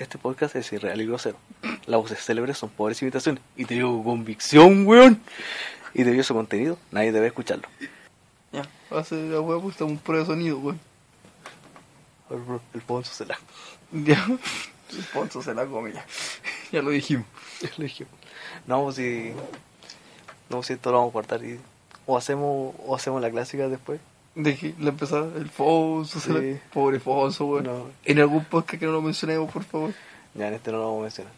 este podcast es irreal y grosero. Las voces célebres son pobres imitaciones. Y te digo con convicción, weón. Y debido a su contenido, nadie debe escucharlo. Ya, hace la weá, pues estamos prueba de sonido, weón. Bro, El Ponzo se la. Ya. El Ponzo se la come ya. Ya lo dijimos. Ya lo dijimos. No, pues si. No, si esto lo vamos a cortar y. O hacemos, o hacemos la clásica después. De la empezada, el la- Sí. pobre Fonso, weón. No. En algún podcast que no lo mencionemos, por favor. Ya en este no lo vamos a mencionar.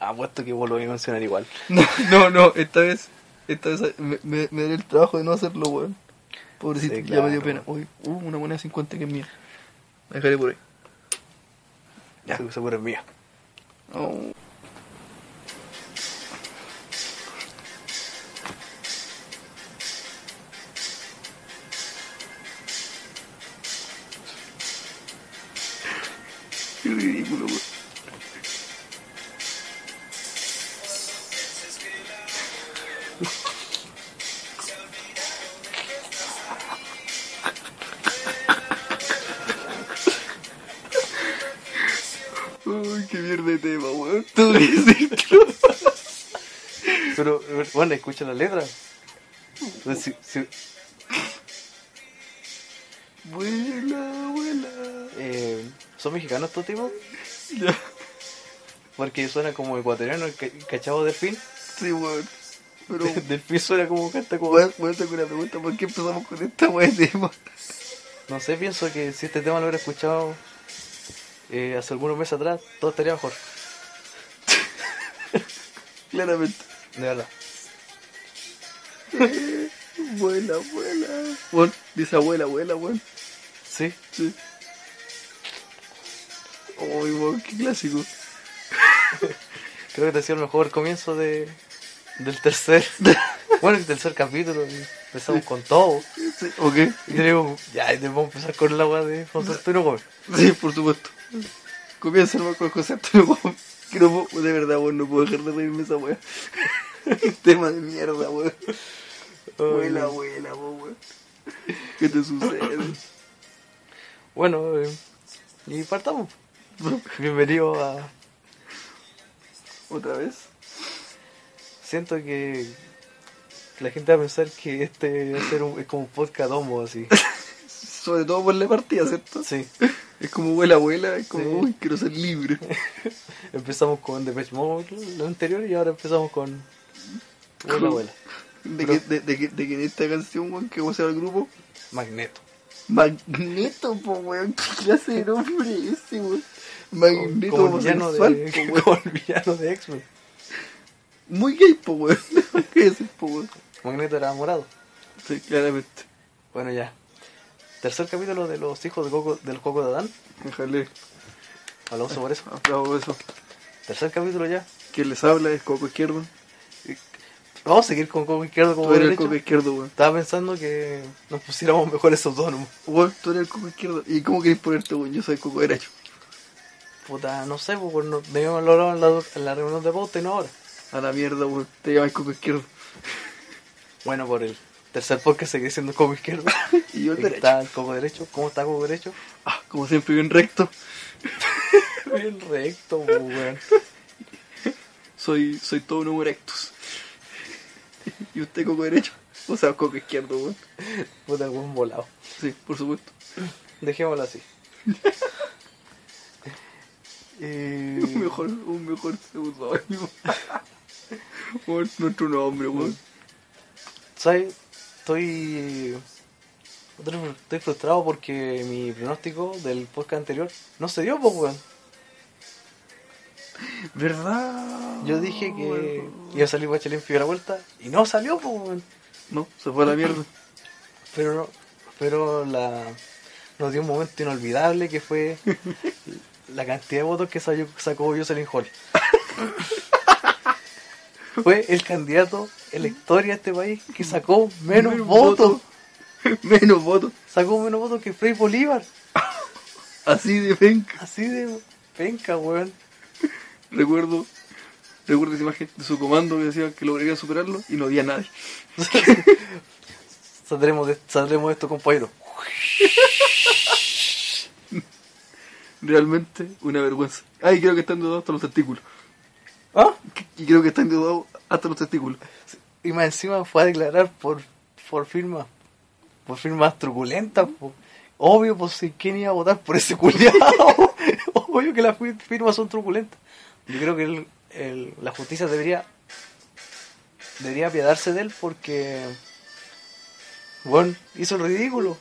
Apuesto que vos lo voy a mencionar igual. No, no, no, esta vez, esta vez me, me, me daré el trabajo de no hacerlo, weón. Pobrecito, Sí, ya me dio pena. Uy, uh, una moneda de 50 que es mía. La dejaré por ahí. Ya. Seguro es mía. Oh. Bueno, escucha la letra. Pues, si- si- Vuela, vuela. eh, ¿Son mexicanos estos tipos? Ya. Porque suena como ecuatoriano, el ca- cachado del fin. Sí, weón. Pero, Del fin suena como canta como. weón, weón, tengo una pregunta. ¿Por qué empezamos con esta weón de tema? No sé, pienso que si este tema lo hubiera escuchado eh, hace algunos meses atrás, todo estaría mejor. Claramente. De verdad. Vuela, vuela. Weón, dice abuela, abuela, weón. Sí. Sí. Uy, weón, qué clásico. Creo que te ha sido el mejor comienzo de, del tercer. bueno, el tercer capítulo. Empezamos con todo. Sí, ¿ok? Y te digo, ya, a empezar con el agua de Fonso Antonio Gómez. Sí, por supuesto. Comienza hermano con José Antonio Gómez. Que no puedo, de verdad, weón, no puedo dejar de reírme esa weón. Tema de mierda, weón. Vuela, vuela, weón. ¿Qué te sucede? Bueno, eh, y partamos. Bienvenido a. ¿Otra vez? Siento que la gente va a pensar que este va a ser un- es como un podcast homo así. Sobre todo por la partida, ¿cierto? Sí. Es como vuela, vuela, es como, Sí. uy, quiero ser libre. Empezamos con Depeche Mode lo anterior y ahora empezamos con. Vuela. De, que, de, de, de que en esta canción, weón, que llama el grupo, Magneto. Magneto, po, weón, ¿qué clase de nombre es ese, weón? Magneto como homosexual, de, po, weón. como el villano de X-Men. Muy gay, po, weón. ¿Qué es, po, weón? Magneto era morado. Sí, claramente. Bueno, ya. Tercer capítulo de los hijos de Coco, del Coco de Adán. Déjale, Hablamos sobre eso. aplaudo eso. Tercer capítulo ya. Quien les habla es Coco Izquierdo. Vamos a seguir con Coco Izquierdo como Tú eres el. Coco Izquierdo, weón. Estaba pensando que nos pusiéramos mejores autónomos. Weón, tú eres el Coco Izquierdo. ¿Y cómo querés ponerte, weón? Yo soy Coco Derecho. Puta, no sé, pues no, debíamos haberlo hablado en la, en la reunión de pauta y no ahora. A la mierda, weón. Te llamas Coco Izquierdo. Bueno, por el tercer podcast sigue siendo Coco Izquierdo. Y yo el derecho. está el Coco Derecho. ¿Cómo está Coco Derecho? Ah, como siempre, bien recto. Bien recto, pues, weón. Soy, soy todo un homo erectus. ¿Y usted Coco Derecho? O sea, Coco Izquierdo, weón. Puta, buen volado. Sí, por supuesto. Dejémoslo así. Eh, Un mejor, un mejor seudónimo. Weón, nuestro nombre, weón. ¿Sabes? Estoy. Estoy frustrado porque mi pronóstico del podcast anterior no se dio, pues, weón. ¿Verdad? Yo dije que iba a salir y la vuelta y no salió, pues. No, se fue a la mierda. Pero, no- pero la, nos dio un momento inolvidable que fue la cantidad de votos que salió- sacó Jocelyn Hall. fue el candidato en la historia de este país que sacó menos, Menos votos. votos. Menos votos. Sacó menos votos que Frei Bolívar. Así de penca. Así de penca, weón. Recuerdo, recuerdo esa imagen de su comando que decía que lograría superarlo y no había nadie. Saldremos de, saldremos de esto, compañero. realmente una vergüenza. Ay, creo que están dudados hasta los testículos. ¿Ah? Y creo que están dudados hasta los testículos. Y más encima fue a declarar por, por firma, por firmas truculentas, po. Obvio, pues si quién iba a votar por ese culiado. Obvio que las fi- firmas son truculentas. Yo creo que el- el- la justicia debería debería apiadarse de él porque bueno, hizo el ridículo.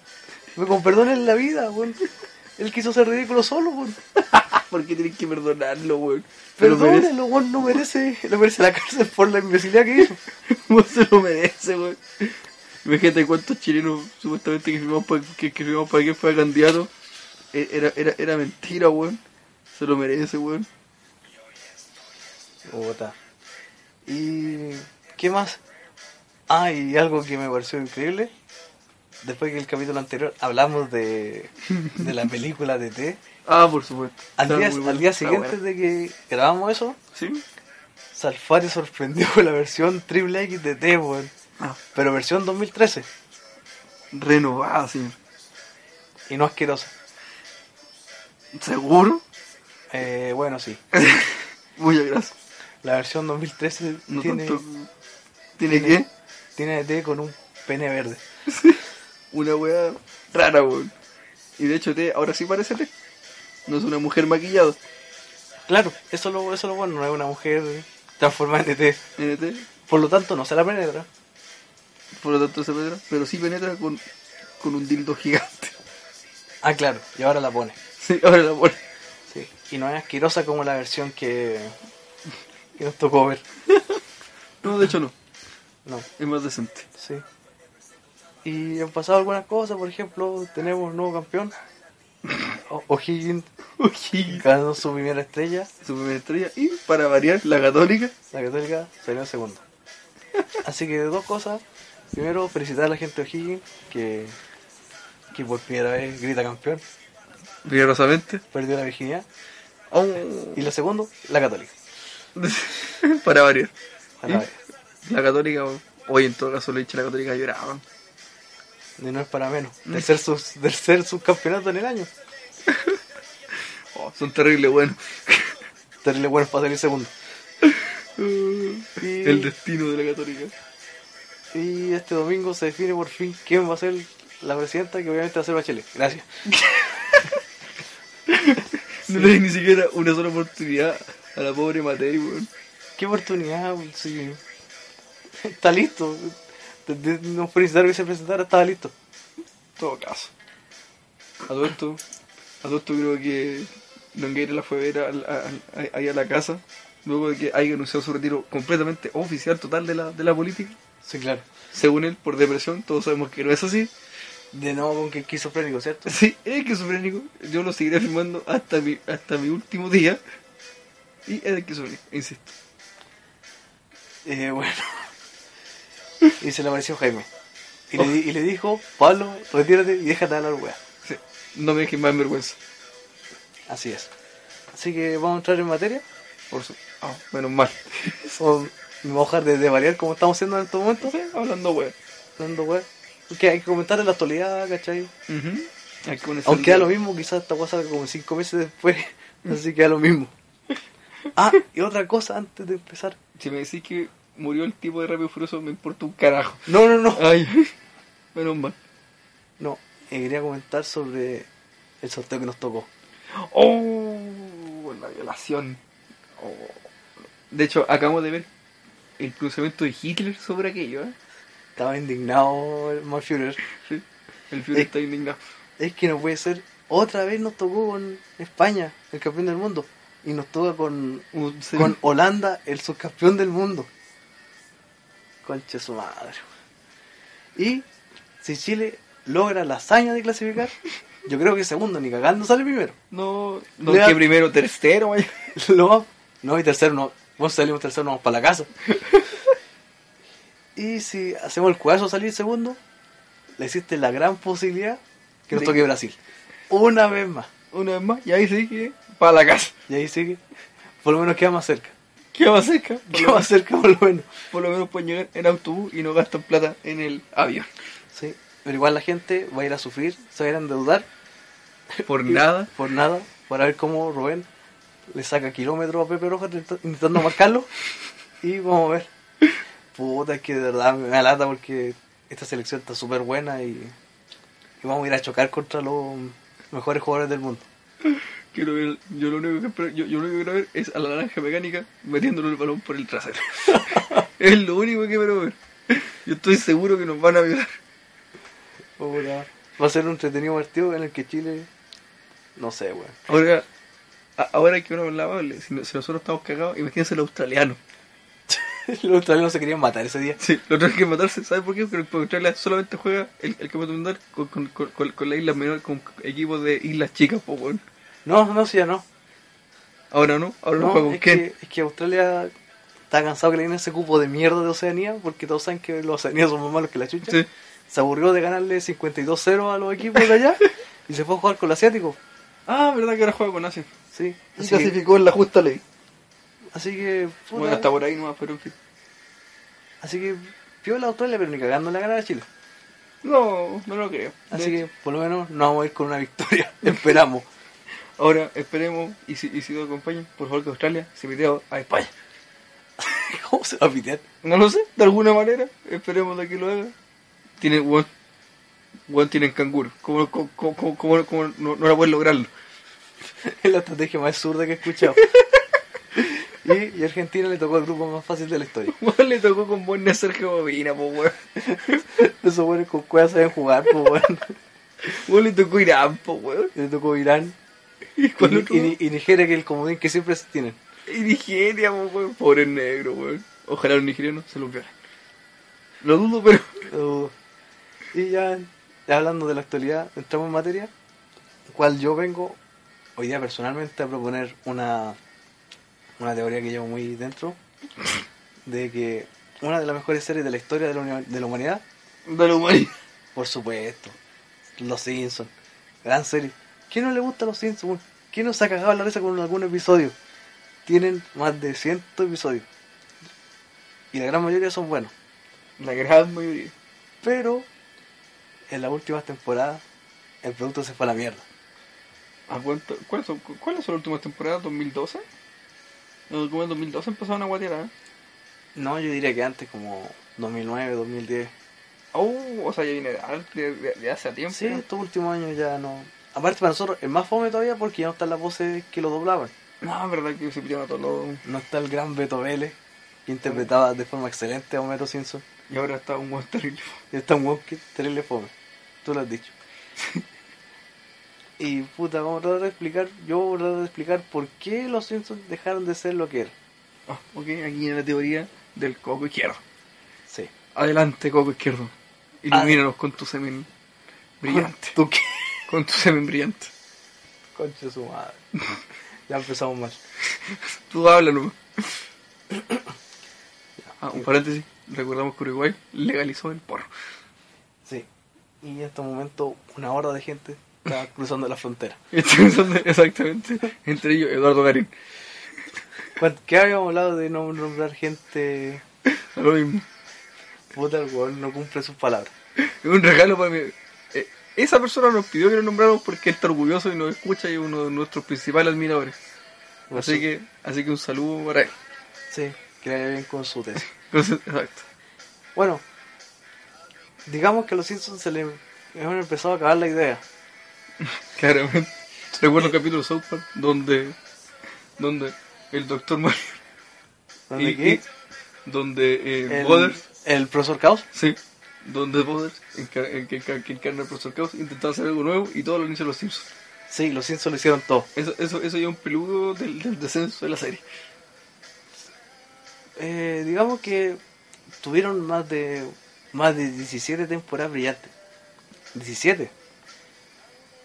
Me con perdón en la vida, bueno. Él quiso ser ridículo solo, bueno. ¿Por qué tienes que perdonarlo, weón? Pero Perdónelo, weón, no merece, no merece la cárcel por la imbecilidad que hizo. Se lo merece, weón. Imagínate cuántos chilenos supuestamente que firmamos para que, que firmamos para que fuera candidato. E- Era, era, era mentira, weón. Se lo merece, weón. Bogotá. ¿Y qué más? Ah, y algo que me pareció increíble. Después que el capítulo anterior hablamos de, de la película de T. Ah, por supuesto. Al día, al día siguiente de que grabamos eso, ¿Sí? Salfate sorprendió con la versión triple X de T, weón. Ah, Pero versión 2013 renovada, señor. y no asquerosa. ¿Seguro? Eh, bueno, sí. Muchas gracias. La versión 2013 No tiene, tanto. ¿Tiene tiene- qué? tiene T con un pene verde. Una weá rara, weón. Y de hecho, te, ahora sí parece T. No es una mujer maquillada. Claro, eso es lo, eso es lo bueno, no es una mujer transformada en T. NT. Por lo tanto, no se la penetra. Por lo tanto se penetra. Pero sí penetra con, con un dildo gigante. Ah, claro, y ahora la pone. Sí, ahora la pone. Sí. Y no es asquerosa como la versión que, que nos tocó ver. No, de hecho no. No, Es más decente. sí. Y han pasado algunas cosas, por ejemplo, tenemos un nuevo campeón. O'Higgins ganó su primera estrella. Su primera estrella. Y para variar, la católica. La Católica salió en segundo. Así que dos cosas. Primero, felicitar a la gente de O'Higgins que, que por primera vez grita campeón. Rigurosamente. Perdió la virginidad. Oh. Y lo segundo, la Católica. para variar. La católica, hoy en todo caso, le dicho la católica lloraba. Y no es para menos. Tercer, sus, tercer subcampeonato en el año. Oh, son terribles, bueno. Terrible bueno para salir segundo. Y, El destino de la católica. y este domingo se define por fin quién va a ser la presidenta, que obviamente va a ser Bachelet. Gracias. No le di ni siquiera una sola oportunidad a la pobre Matei, weón. Qué oportunidad, sí. Está listo. No fue necesario que se presentara, estaba listo. En todo caso. A todo esto, a todo esto creo que Longueira la fue a ver a- ahí a la casa, luego de que haya anunciado su retiro completamente oficial, total de la, de la política. Sí, claro. Según él, por depresión, todos sabemos que no es así. De nuevo con que esquizofrénico, ¿cierto? Sí, es esquizofrénico. Yo lo seguiré afirmando hasta mi, hasta mi último día. Y es esquizofrénico, insisto. Eh, bueno. Y se le apareció Jaime. Y, le, y le dijo, Pablo, retírate y déjate de hablar, weá. Sí, no me dejes más en vergüenza. Así es. Así que vamos a entrar en materia. Por su... Ah, menos mal. Voy a dejar de, de variar como estamos haciendo en estos momentos. Sí, hablando weón. Hablando, weá. Porque hay que comentar en la actualidad, ¿cachai? Hay que ponerse Aunque da lo mismo, quizás esta cosa salga como cinco meses después. Así que da lo mismo. Ah, y otra cosa antes de empezar. Si me decís que murió el tipo de Rápido Furioso, me importa un carajo. No, no, no. Ay, menos mal. No, eh, quería comentar sobre el sorteo que nos tocó. Oh, la violación. Oh. De hecho, acabamos de ver el pronunciamiento de Hitler sobre aquello, ¿eh? Estaba indignado el Malführer. Sí. El Führer Eh. está indignado. Es que no puede ser. Otra vez nos tocó con España, el campeón del mundo. Y nos toca con, sí. con Holanda, el subcampeón del mundo. Conche su madre. Y si Chile logra la hazaña de clasificar, yo creo que segundo, ni cagando sale primero. No, no, Le da- que primero tercero, más- no, y tercero no. Vamos salimos tercero, nos vamos para la casa. y si hacemos el cuadrazo de salir segundo, le existe la gran posibilidad que nos toque Brasil. Una vez más. Una vez más, y ahí sí que para la casa. Y ahí sigue. Por lo menos queda más cerca. ¿Qué más cerca? Queda más cerca por lo menos. por lo menos pueden llegar en autobús y no gastan plata en el avión. Sí. Pero igual la gente va a ir a sufrir, se va a ir a endeudar Por nada. por nada. para ver cómo Rubén le saca kilómetros a Pepe Rojas intenta- intentando marcarlo. Y vamos a ver. Puta, es que de verdad me da lata porque esta selección está súper buena y, y vamos a ir a chocar contra los mejores jugadores del mundo. Quiero ver, yo lo único que espero- yo, yo lo único que quiero ver es a la naranja mecánica metiéndole el balón por el trasero. es lo único que quiero ver. Yo estoy seguro que nos van a violar. Puta, Va a ser un entretenido partido en el que Chile. No sé, weón. Ahora, ahora que uno hablaba, si, si nosotros estamos cagados, imagínense el australiano. Los australianos se querían matar ese día. Sí, lo otro que matarse, ¿sabes por qué? Porque Australia solamente juega el, el campeonato mundial con, con, con, con, con las islas menores, con equipos de islas chicas, po, weón. No, no, sí, ya no. Ahora no, ahora no, No, juega con es, que, es que Australia está cansado que le den ese cupo de mierda de Oceanía, porque todos saben que los Oceanías son más malos que la chucha. Sí. Se aburrió de ganarle 52-0 a los equipos de allá y se fue a jugar con el asiático. Ah, verdad que ahora juega con Asia. Sí. Y clasificó en la justa ley. Así que, puta, Bueno, hasta por ahí nomás, pero en fin. así que piola Australia, pero ni cagando la ganar a Chile. No, no lo creo. Así De que, por lo menos, no vamos a ir con una victoria. Esperamos. Ahora esperemos, y si, y si nos acompañan, por favor que Australia se piteo a España. ¿Cómo se va a pitear? No lo sé, de alguna manera, esperemos de que lo haga. Tiene, weón, weón tienen canguro. ¿Cómo, cómo, cómo, cómo- no, no la pueden lograrlo? Es la estrategia más zurda que he escuchado. Y, y Argentina le tocó el grupo más fácil de la historia. Le tocó con buen Sergio Bobina, po weón. Esos buenos con cuevas saben jugar, bueno. Weón le tocó Irán, po weón. Le tocó Irán ¿Y y, cuál otro? y- y Nigeria, que es el comodín que siempre se tienen. Y Nigeria, po weón. Pobre negro, weón. Ojalá los nigerianos se los violen. Lo dudo, pero. Uh, y ya, ya hablando de la actualidad, entramos en materia. Cual yo vengo hoy día personalmente a proponer una, una teoría que llevo muy dentro. De que una de las mejores series de la historia de la, de la humanidad, De la humanidad. por supuesto, Los Simpsons. Gran serie. ¿Quién no le gusta Los Simpsons? ¿Quién no se ha cagado la risa con algún episodio? Tienen más de 100 episodios. Y la gran mayoría son buenos. La gran mayoría. Pero en las últimas temporadas el producto se fue a la mierda. ¿A cuánto- ¿Cuáles son, ¿Cuáles son las últimas temporadas? ¿2012? No, como en 2012 empezaron a guatear, ¿eh? No, yo diría que antes como 2009, 2010. Oh, o sea, ya viene de, de, de- hace tiempo. Sí, estos últimos años ya no. Aparte para nosotros es más fome todavía porque ya no están las voces que lo doblaban. No, es verdad que se pidieron a todos los... No está el gran Beto Vélez que interpretaba de forma excelente a Homero Simpson. Y ahora está un buen terrible. Y está un es terrible fome. Tú lo has dicho. y puta, vamos a tratar de explicar, yo voy a tratar de explicar por qué los Simpsons dejaron de ser lo que eran. Ah, ok, aquí viene la teoría del coco izquierdo. Sí. Adelante, coco izquierdo. Ilumínanos con tu semen brillante. ¿Tú qué? Con tu semen brillante. Concha su madre. ya empezamos mal. Tú háblanos. ah, un paréntesis. Recordamos que Uruguay legalizó el porro. Sí. Y en este momento una horda de gente está cruzando la frontera. Exactamente. Entre ellos, Eduardo Garín. ¿Cuán- ¿Qué habíamos hablado de no nombrar gente? Lo mismo. Puta, el weón no cumple sus palabras. Es un regalo para mí. Eh, esa persona nos pidió que lo nombráramos porque él está orgulloso y nos escucha y es uno de nuestros principales admiradores. Así que, así que un saludo para él. Sí, que le vaya bien con su tesis. Exacto. Bueno, digamos que a los Simpsons se le han empezado a acabar la idea. Claramente. Recuerdo un capítulo de South Park donde, donde el doctor Mario ¿Dónde y, qué? y- donde eh, el, el profesor Caos. sí, donde en que, encar- que encarna al profesor Caos, intentaba hacer algo nuevo y todos lo inician los Simpsons. Sí, los Simpsons lo hicieron todo. Eso, eso, eso ya es un peludo del, del descenso de la serie. Eh, digamos que tuvieron más de más de 17 temporadas brillantes. 17.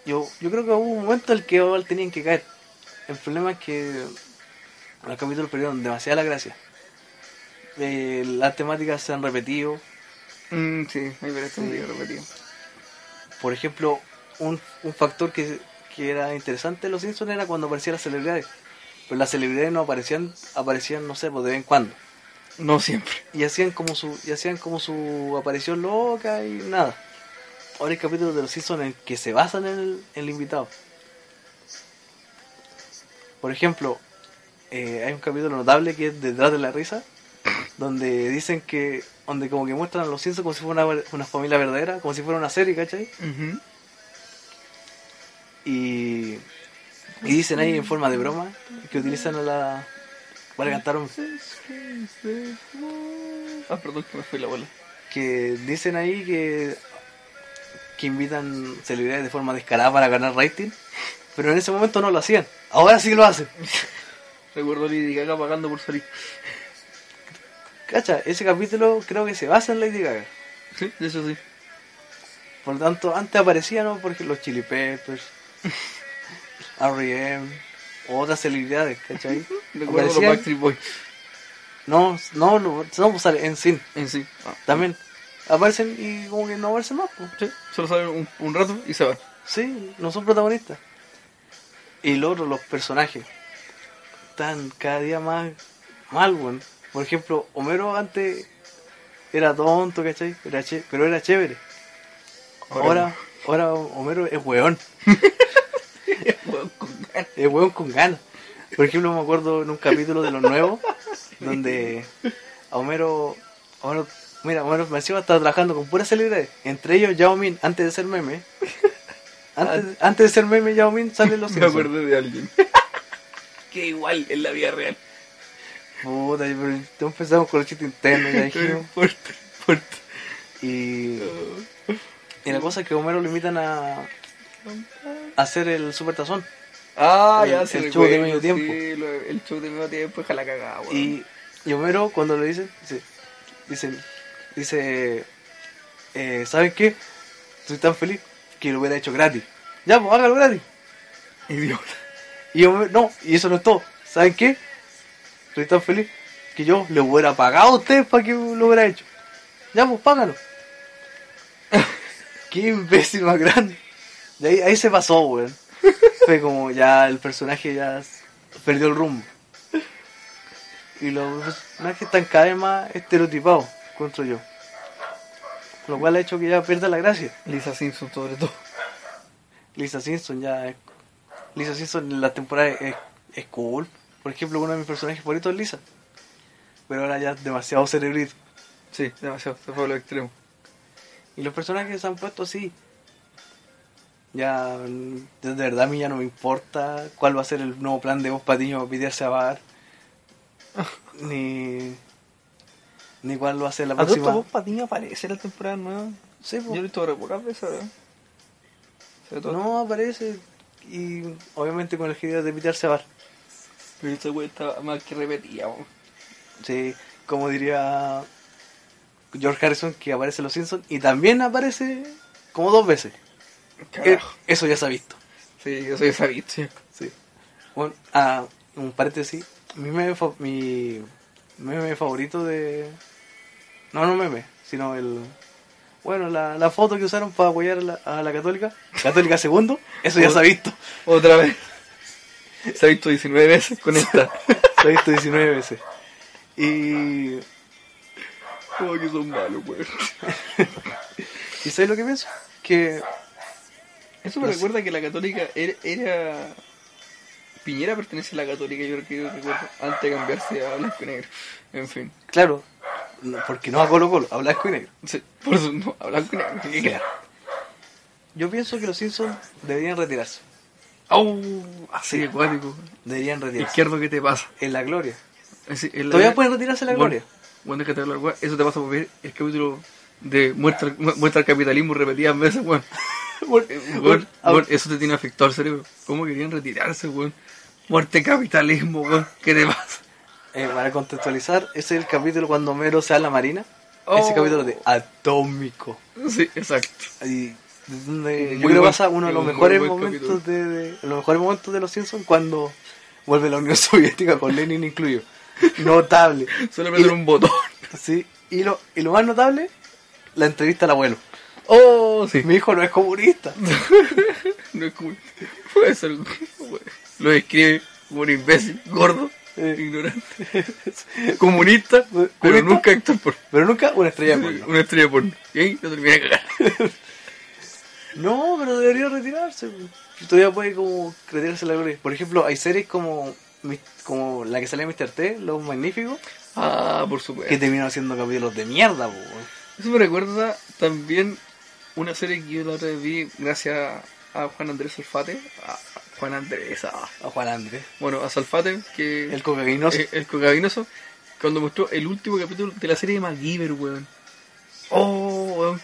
Yo, yo creo que hubo un momento en el que igual tenían que caer. El problema es que los capítulos perdieron demasiada la gracia. Eh, las temáticas se han repetido. Mm, sí, hay varias teorías repetidas. Por ejemplo, un, un factor que, que era interesante en Los Simpsons era cuando aparecían las celebridades. Pero las celebridades no aparecían, aparecían, no sé, pues de vez en cuando. No siempre. y hacían como su y hacían como su aparición loca y nada ahora hay capítulos de los Simpsons en que se basan en el, en el invitado Por ejemplo, eh, hay un capítulo notable que es Detrás de la Risa, donde dicen que, donde como que muestran a los Simpsons como si fuera una, una familia verdadera, como si fuera una serie, ¿cachai? Y, y dicen ahí en forma de broma que utilizan a la... para cantar un... Ah, perdón que me fui la bola. que dicen ahí que que invitan celebridades de forma descarada para ganar rating, pero en ese momento no lo hacían. Ahora sí lo hacen. Recuerdo a Lady Gaga pagando por salir. Cacha, ese capítulo creo que se basa en Lady Gaga. Sí, eso sí. Por lo tanto, antes aparecían, ¿no? Por ejemplo, los Chili Peppers, R.E.M. otras celebridades, ¿cachai? Recuerdo los Backstreet Boys. No, no, no, no sale en sí, En sí. Ah, también. Aparecen y como que no aparecen más, pues. sí, solo salen un, un rato y se van. Sí, no son protagonistas. Y lo otro, los personajes. Están cada día más mal, weón. Por ejemplo, Homero antes era tonto, ¿cachai? Era che- pero era chévere. Ahora, ahora Homero es weón. Weón, con ganas. Es weón con ganas. Por ejemplo, me acuerdo en un capítulo de los nuevos, donde a Homero, Homero mira, Homero encima estaba trabajando con puras celebridades. Entre ellos, Yao Min, antes de ser meme. Antes, antes de ser meme, Yao Min sale los Me acordé de alguien. que igual en la vida real. Puta, pero empezamos con el chiste interno, ya dijimos. fuerte, fuerte. Y, y la cosa es que Homero lo invitan a, a hacer el super tazón. Ah, El- ya se el show de medio tiempo. Sí, lo- el show de medio tiempo es la cagada. Y, y Homero, cuando le dicen, dice, dice, dice eh, ¿saben qué? Estoy tan feliz que lo hubiera hecho gratis. Ya, pues hágalo gratis. Idiota. Y Homero, no, y eso no es todo. ¿Saben qué? Estoy tan feliz que yo le hubiera pagado a ustedes para que lo hubiera hecho. Ya, pues págalo. Qué imbécil más grande. Y ahí, ahí se pasó, weón. Fue como ya el personaje ya perdió el rumbo. Y los personajes están cada vez más estereotipados, yo. Lo cual ha hecho que ya pierda la gracia. Lisa Simpson sobre todo. Lisa Simpson ya es... Lisa Simpson en la temporada es, es cool. Por ejemplo, uno de mis personajes favoritos es Lisa. Pero ahora ya es demasiado cerebrito. Sí, demasiado, se fue a lo extremo. Y los personajes se han puesto así. Ya, de verdad a mí ya no me importa cuál va a ser el nuevo plan de Vos Patiño para a bar. ni, ni va a ser la ¿A todo próxima. esto vos Patiño aparece en la temporada nueva? Sí. Yo lo he visto re pocas veces, ¿verdad? No aparece. Y obviamente con el idea de pitearse a bar. Pero esta wey está más que repetida. Sí, como diría George Harrison que aparece en Los Simpsons y también aparece como dos veces. Carajo. Eso ya se ha visto. Sí, yo soy esa sí. Sí. Bueno, ah, un paréntesis. Mi meme, fa- mi meme favorito de. No, no meme, sino el. Bueno, la, la foto que usaron para apoyar a la, a la Católica. Católica segundo. Eso ya se ha visto. Otra vez. Se ha visto 19 veces con esta. Se ha visto 19 veces. Y. Oh, que son malos, weón. ¿Y sabes lo que pienso? Que. Eso me No sé. recuerda que la católica era, era- Piñera pertenece a la católica, yo creo que yo recuerdo, antes de cambiarse a blanco y negro. En fin. Claro, no- porque no a Colo Colo, a blanco y negro. Sí, por eso no, a blanco y negro. que. Yo pienso que los Simpsons deberían retirarse. ¡Au! así de acuático. Deberían retirarse. Izquierdo, ¿qué te pasa? En la gloria. Así, en la- Todavía pueden retirarse en la Bueno, gloria. Bueno, déjate hablar, weón. Eso te pasa por ver el capítulo de muestra, mu- muestra el capitalismo repetidas veces, weón. Bueno, Eh, bueno, eso te tiene afectado al cerebro. ¿Cómo querían retirarse, weón? Muerte capitalismo, weón. ¿Qué te pasa? Eh, para contextualizar, ese es el capítulo cuando Homero se a la marina. Oh. Ese capítulo de Atómico. Sí, exacto. Y donde yo creo buen- pasa uno de los muy mejores momentos de, de- los mejores momentos de los Simpsons cuando vuelve la Unión Soviética con Lenin incluido. Notable. Solo apretar un botón. Sí, y lo, y lo más notable, la entrevista al abuelo. Oh, sí. Mi hijo no es comunista. No es cool. Puede ser. Lo describe como un imbécil, gordo, Eh. ignorante, comunista, pero ¿Comunista? nunca actor por Pero nunca una estrella porno. una estrella porno. Y ahí lo terminé de cagar. No, pero debería retirarse. Todavía puede como retirarse la gloria. Por ejemplo, hay series como, como la que salía en Mr. T, Los Magníficos, Ah, por supuesto. que terminaron siendo capítulos de mierda, po. Eso me recuerda también una serie que yo la otra vez vi gracias a Juan Andrés Salfate. A a Juan Andrés, ah. A Juan Andrés. bueno, a Salfate, que El cocaínoso. eh, el cocaínoso, cuando mostró el último capítulo de la serie de MacGyver, weón. Oh, weón.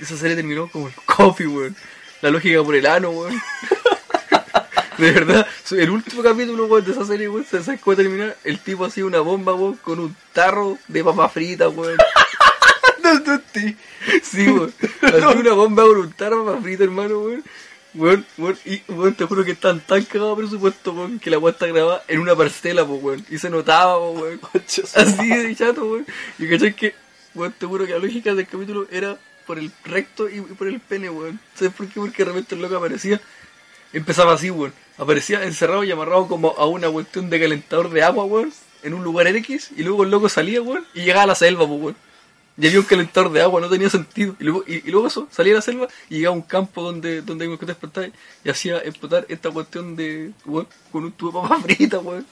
Esa serie terminó como el coffee, weón. La lógica por el ano, weón. De verdad, el último capítulo, weón, de esa serie, weón, ¿sabes cómo termina? El tipo hacía una bomba, weón, con un tarro de papa frita, weón. No, no, sí. Sí, weón. Hacía una bomba con un tarro de papa frita, hermano, weón. Weón, weón, y weón, te juro que están tan cagados presupuesto, weón, que la weón está grabada en una parcela, po, weón. Y se notaba, po, weón. Así de chato, weón. Y cachai que, weón, te juro que la lógica del capítulo era por el recto y, y por el pene, weón. ¿Sabes por qué? Porque de repente el loco aparecía, empezaba así, weón. Aparecía encerrado y amarrado como a una cuestión de calentador de agua, weón, en un lugar X, y luego el loco salía, weón, y llegaba a la selva, weón. Y había un calentador de agua, no tenía sentido. Y luego, y, y luego eso, salía a la selva y llegaba a un campo donde, donde hay de explotar y hacía explotar esta cuestión de, weón, con un tubo de papa frita, weón.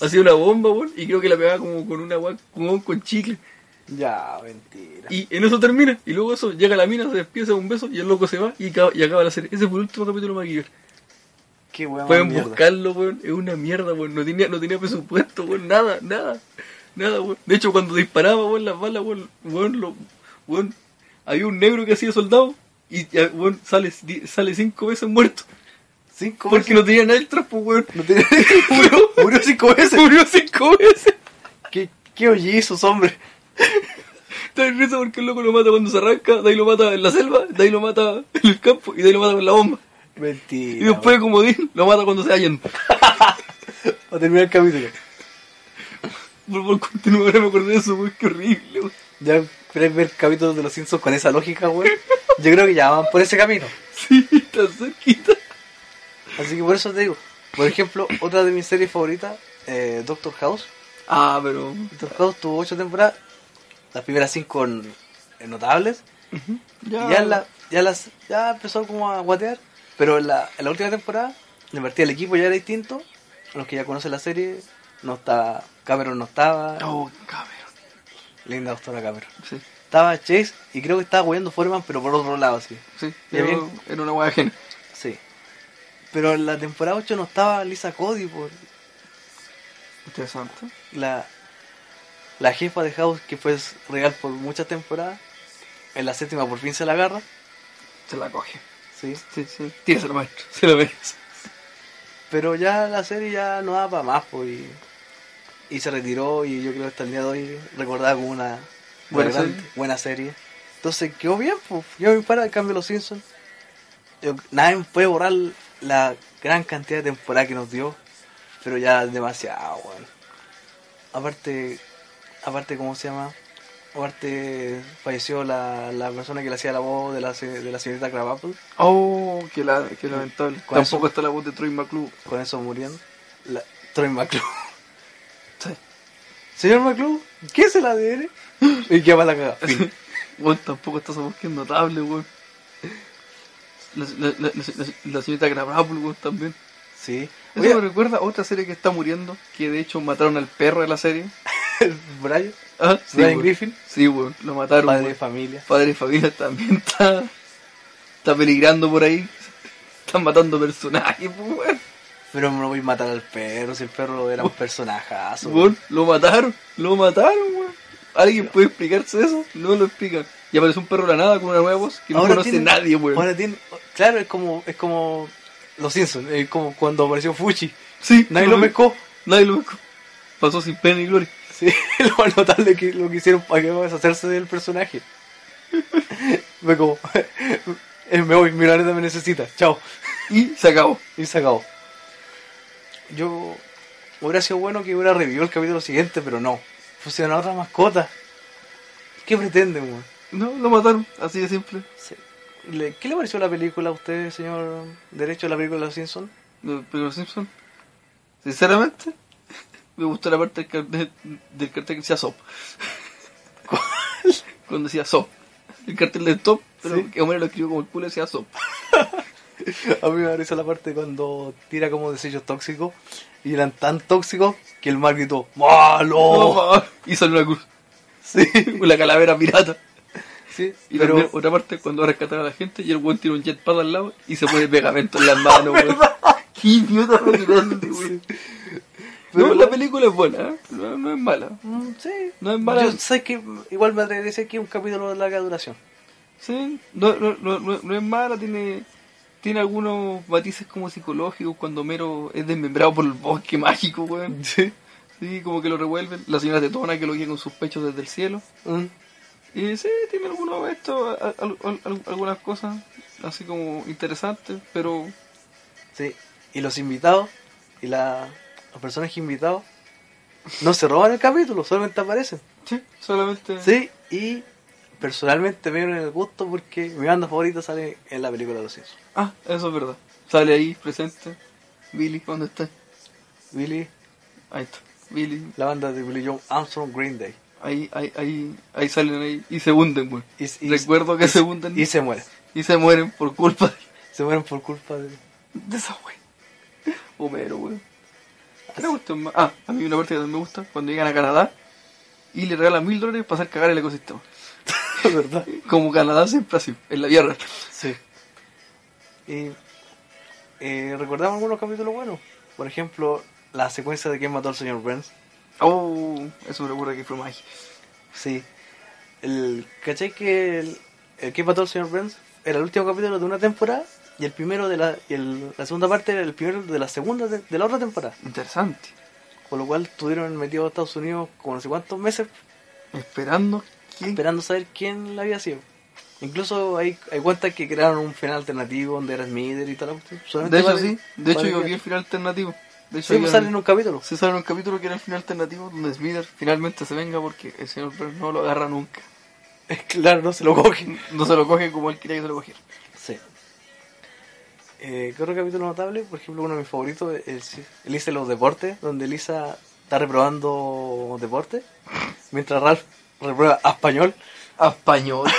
Hacía una bomba, weón, y creo que la pegaba como con una weón, con, con chicle. Ya, mentira. Y en eso termina. Y luego eso, llega la mina, se despide, se da un beso y el loco se va y acaba, y acaba la serie. Ese fue el último capítulo de MacGyver. Qué weón. Pueden mierda. buscarlo, weón. Es una mierda, weón. No tenía, no tenía presupuesto, weón. Nada, nada. Nada, weón. De hecho, cuando disparaba, weón, las balas, weón, weón, lo, weón, había un negro que hacía soldado y, ya, weón, sale, sale cinco veces muerto. Cinco Porque veces. no tenía nada extra, pues, weón. No tiene- murió, murió cinco veces. Murió cinco veces. ¿Qué, qué ollizos, hombre? Está de risa porque el loco lo mata cuando se arranca, de ahí lo mata en la selva, de ahí lo mata en el campo y de ahí lo mata con la bomba. Mentira. Y después, como Dean, lo mata cuando se hallan. A terminar el capítulo. Por favor, continúa, ahora me acordé de eso, weón. Qué horrible, weón. Ya querés ver capítulos de los Simpsons con esa lógica, weón. Yo creo que ya van por ese camino. Sí, está cerquita. Así que por eso te digo. Por ejemplo, otra de mis series favoritas, eh, Doctor House. Ah, pero. Doctor House tuvo ocho temporadas. Las primeras cinco en, en notables. Ya, Y ya, en la, ya, las, ya empezó como a guatear. Pero en la, en la última temporada, de partida el equipo ya era distinto. Los que ya conocen la serie, no estaba. Cameron no estaba. Oh, cabrón. Linda doctora Cameron. Sí, Estaba Chase y creo que estaba jugando Foreman, pero por otro lado, sí. sí. Ya Era, una hueá ajena. Sí. Pero en la temporada 8 no estaba Lisa Cody por Interesante. la, la jefa de House que fue real por muchas temporadas. En la séptima por fin se la agarra. Se la coge. Sí. Sí, sí. Tíraselo, maestro. Se lo merece. Pero ya la serie ya no da para más, pues. Y, y se retiró y yo creo que hasta el día de hoy recordada como una Buena serie. buena serie. Entonces quedó bien, pues. Yo me para, en cambio los Simpsons. yo- nadie puede borrar la gran cantidad de temporada que nos dio. Pero ya demasiado, weón. Aparte, aparte, ¿cómo se llama? Aparte, falleció la, la persona que le hacía la voz de la, de la señorita Crabapple. Oh, qué, la, qué lamentable. Con Tampoco eso- está la voz de Troy McClure. Con eso muriendo. La, Troy McClure. Señor McClure, ¿qué se la debe? Y qué va la cagada. Fin. Bueno, tampoco está esa voz que es notable, weón. La, la, la, la, señorita Grabapple, weón, también. Sí. Eso Oye, me recuerda a otra serie que está muriendo, que de hecho mataron al perro de la serie. Brian, Ah, sí, Brian. Griffin, Sí, weón, lo mataron. padre de familia. Padre de familia también está, está peligrando por ahí. Están matando personajes, weón. Pero no voy a matar al perro, si el perro era un personajazo. Weón, Lo mataron, lo mataron, weón. ¿Alguien puede explicarse eso? No lo explican. Y aparece un perro de la nada con una nueva voz que no conoce tiene- nadie, weón. Ahora tiene, claro, es como, es como los Simpsons, es como cuando apareció Fuchi. Sí, Nadie lo pescó. Nadie lo pescó. Pasó sin pena ni gloria. Sí, lo más notable que lo que hicieron para que deshacerse del personaje. Fue como, me voy, mi planeta me necesita, chao. Y se acabó. Y se acabó. Yo, hubiera sido bueno que hubiera revivido el capítulo siguiente, pero no. Funciona otra mascota. ¿Qué pretenden, weón? No, lo mataron, así de simple. Sí. ¿Qué le pareció la película a usted, señor Derecho, la película de los Simpsons? de Pedro Simpson. Sinceramente, me gustó la parte del cartel, del cartel que decía SOP. Cuando decía SOP. El cartel del top, pero Sí. que Homero lo escribió como el culo decía SOP. A mí me parece la parte cuando tira como desechos tóxicos y eran tan tóxicos que el mar gritó ¡Malo! Y sale una cruz. Sí, La calavera pirata. sí, Y pero también otra parte cuando va a la gente y el weón tiene un jetpack al lado y se pone pegamento en las manos, weón. Qué idiota más grande, weón. Pero No, la- la película es buena, ¿eh? no, no es mala. Mm, sí. No es mala. Yo sé que igual me atrevería a decir que es un capítulo de larga duración. Sí, no, no, no, no, no es mala, tiene, tiene algunos matices como psicológicos cuando Mero es desmembrado por el bosque mágico, weón. Sí. Sí, como que lo revuelven. La señora Tetona que lo guía con sus pechos desde el cielo. Mm. Y sí, tiene algunos esto, al- al- al- algunas cosas así como interesantes, pero Sí. Y los invitados y la, los personajes invitados no se roban el capítulo, solamente aparecen. sí, solamente... Sí, y personalmente me dieron el gusto porque mi banda favorita sale en la película de los Simpsons. Ah, eso es verdad. Sale ahí, presente. Billy, ¿dónde está? Billy, Ahí está. Billy, la banda de Billy Joe Armstrong Green Day. ahí, ahí, ahí, ahí salen ahí y se hunden, güey. Y, y- Recuerdo que y- se hunden Y se mueren. y se mueren por culpa de, Se mueren por culpa de... de esa güey. Homero, güey. ¿Qué le gusta más? Ah, a mí una parte que también me gusta, cuando llegan a Canadá y le regalan mil dólares para hacer cagar el ecosistema. ¿Verdad? Como Canadá siempre así, en la tierra. Sí. Y eh, recordamos algunos capítulos buenos. Por ejemplo, la secuencia de quién mató al señor Burns. Oh, eso me recuerda que fue magia. Sí. El, ¿Cachai que el, el que mató al señor Burns era el último capítulo de una temporada y el primero de la y el- la segunda parte era el primero de la segunda de, de la otra temporada? Interesante. Por lo cual estuvieron metidos a Estados Unidos como no sé cuántos meses Esperando esperando saber quién la había sido. Incluso hay, hay cuentas que crearon un final alternativo donde era Smither y tal. De hecho, para- sí. De hecho, yo vi el final alternativo. De hecho, Sí, pues sale en un capítulo. se sale un capítulo que era el final alternativo donde Smithers finalmente se venga porque el señor Burns no lo agarra nunca. claro, no se lo cogen. No se lo coge como él quería que se lo cogiera. Sí. Eh, ¿Qué otro capítulo notable? Por ejemplo, uno de mis favoritos es el, el dice los deportes, donde Lisa está reprobando deporte, mientras Ralph reprueba a español. A español.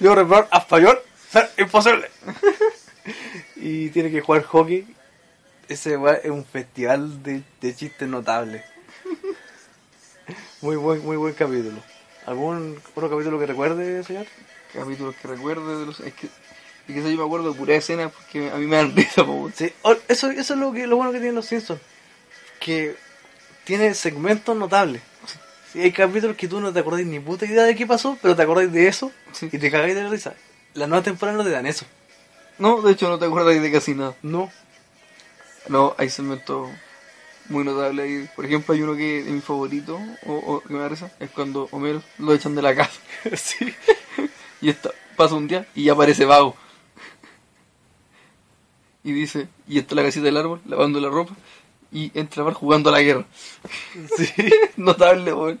yo reprobar a español, ser imposible. y tiene que jugar hockey. Ese es un festival de, de chistes notables. Muy buen, muy buen capítulo. ¿Algún otro capítulo que recuerde, señor? Capítulos que recuerde de los. Es que, es que eso yo me acuerdo de pura escena porque a mí me dan risa. Sí, eso, eso es lo, que, lo bueno que tienen los Simpsons. Que tiene segmentos notables. Sí, hay capítulos que tú no te acordás ni puta idea de qué pasó, pero te acordás de eso Sí. y te cagáis de la risa. La nueva temporada no te dan eso. No, de hecho no te acuerdas de casi nada. No. No, hay segmentos muy notables ahí. Por ejemplo, hay uno que es mi favorito, o, o que me da risa, es cuando Homero lo echan de la casa. sí. Y está, pasa un día y ya aparece vago. Y dice, y está la casita del árbol, lavando la ropa, y entra a jugando a la guerra. Sí. Notable, weón.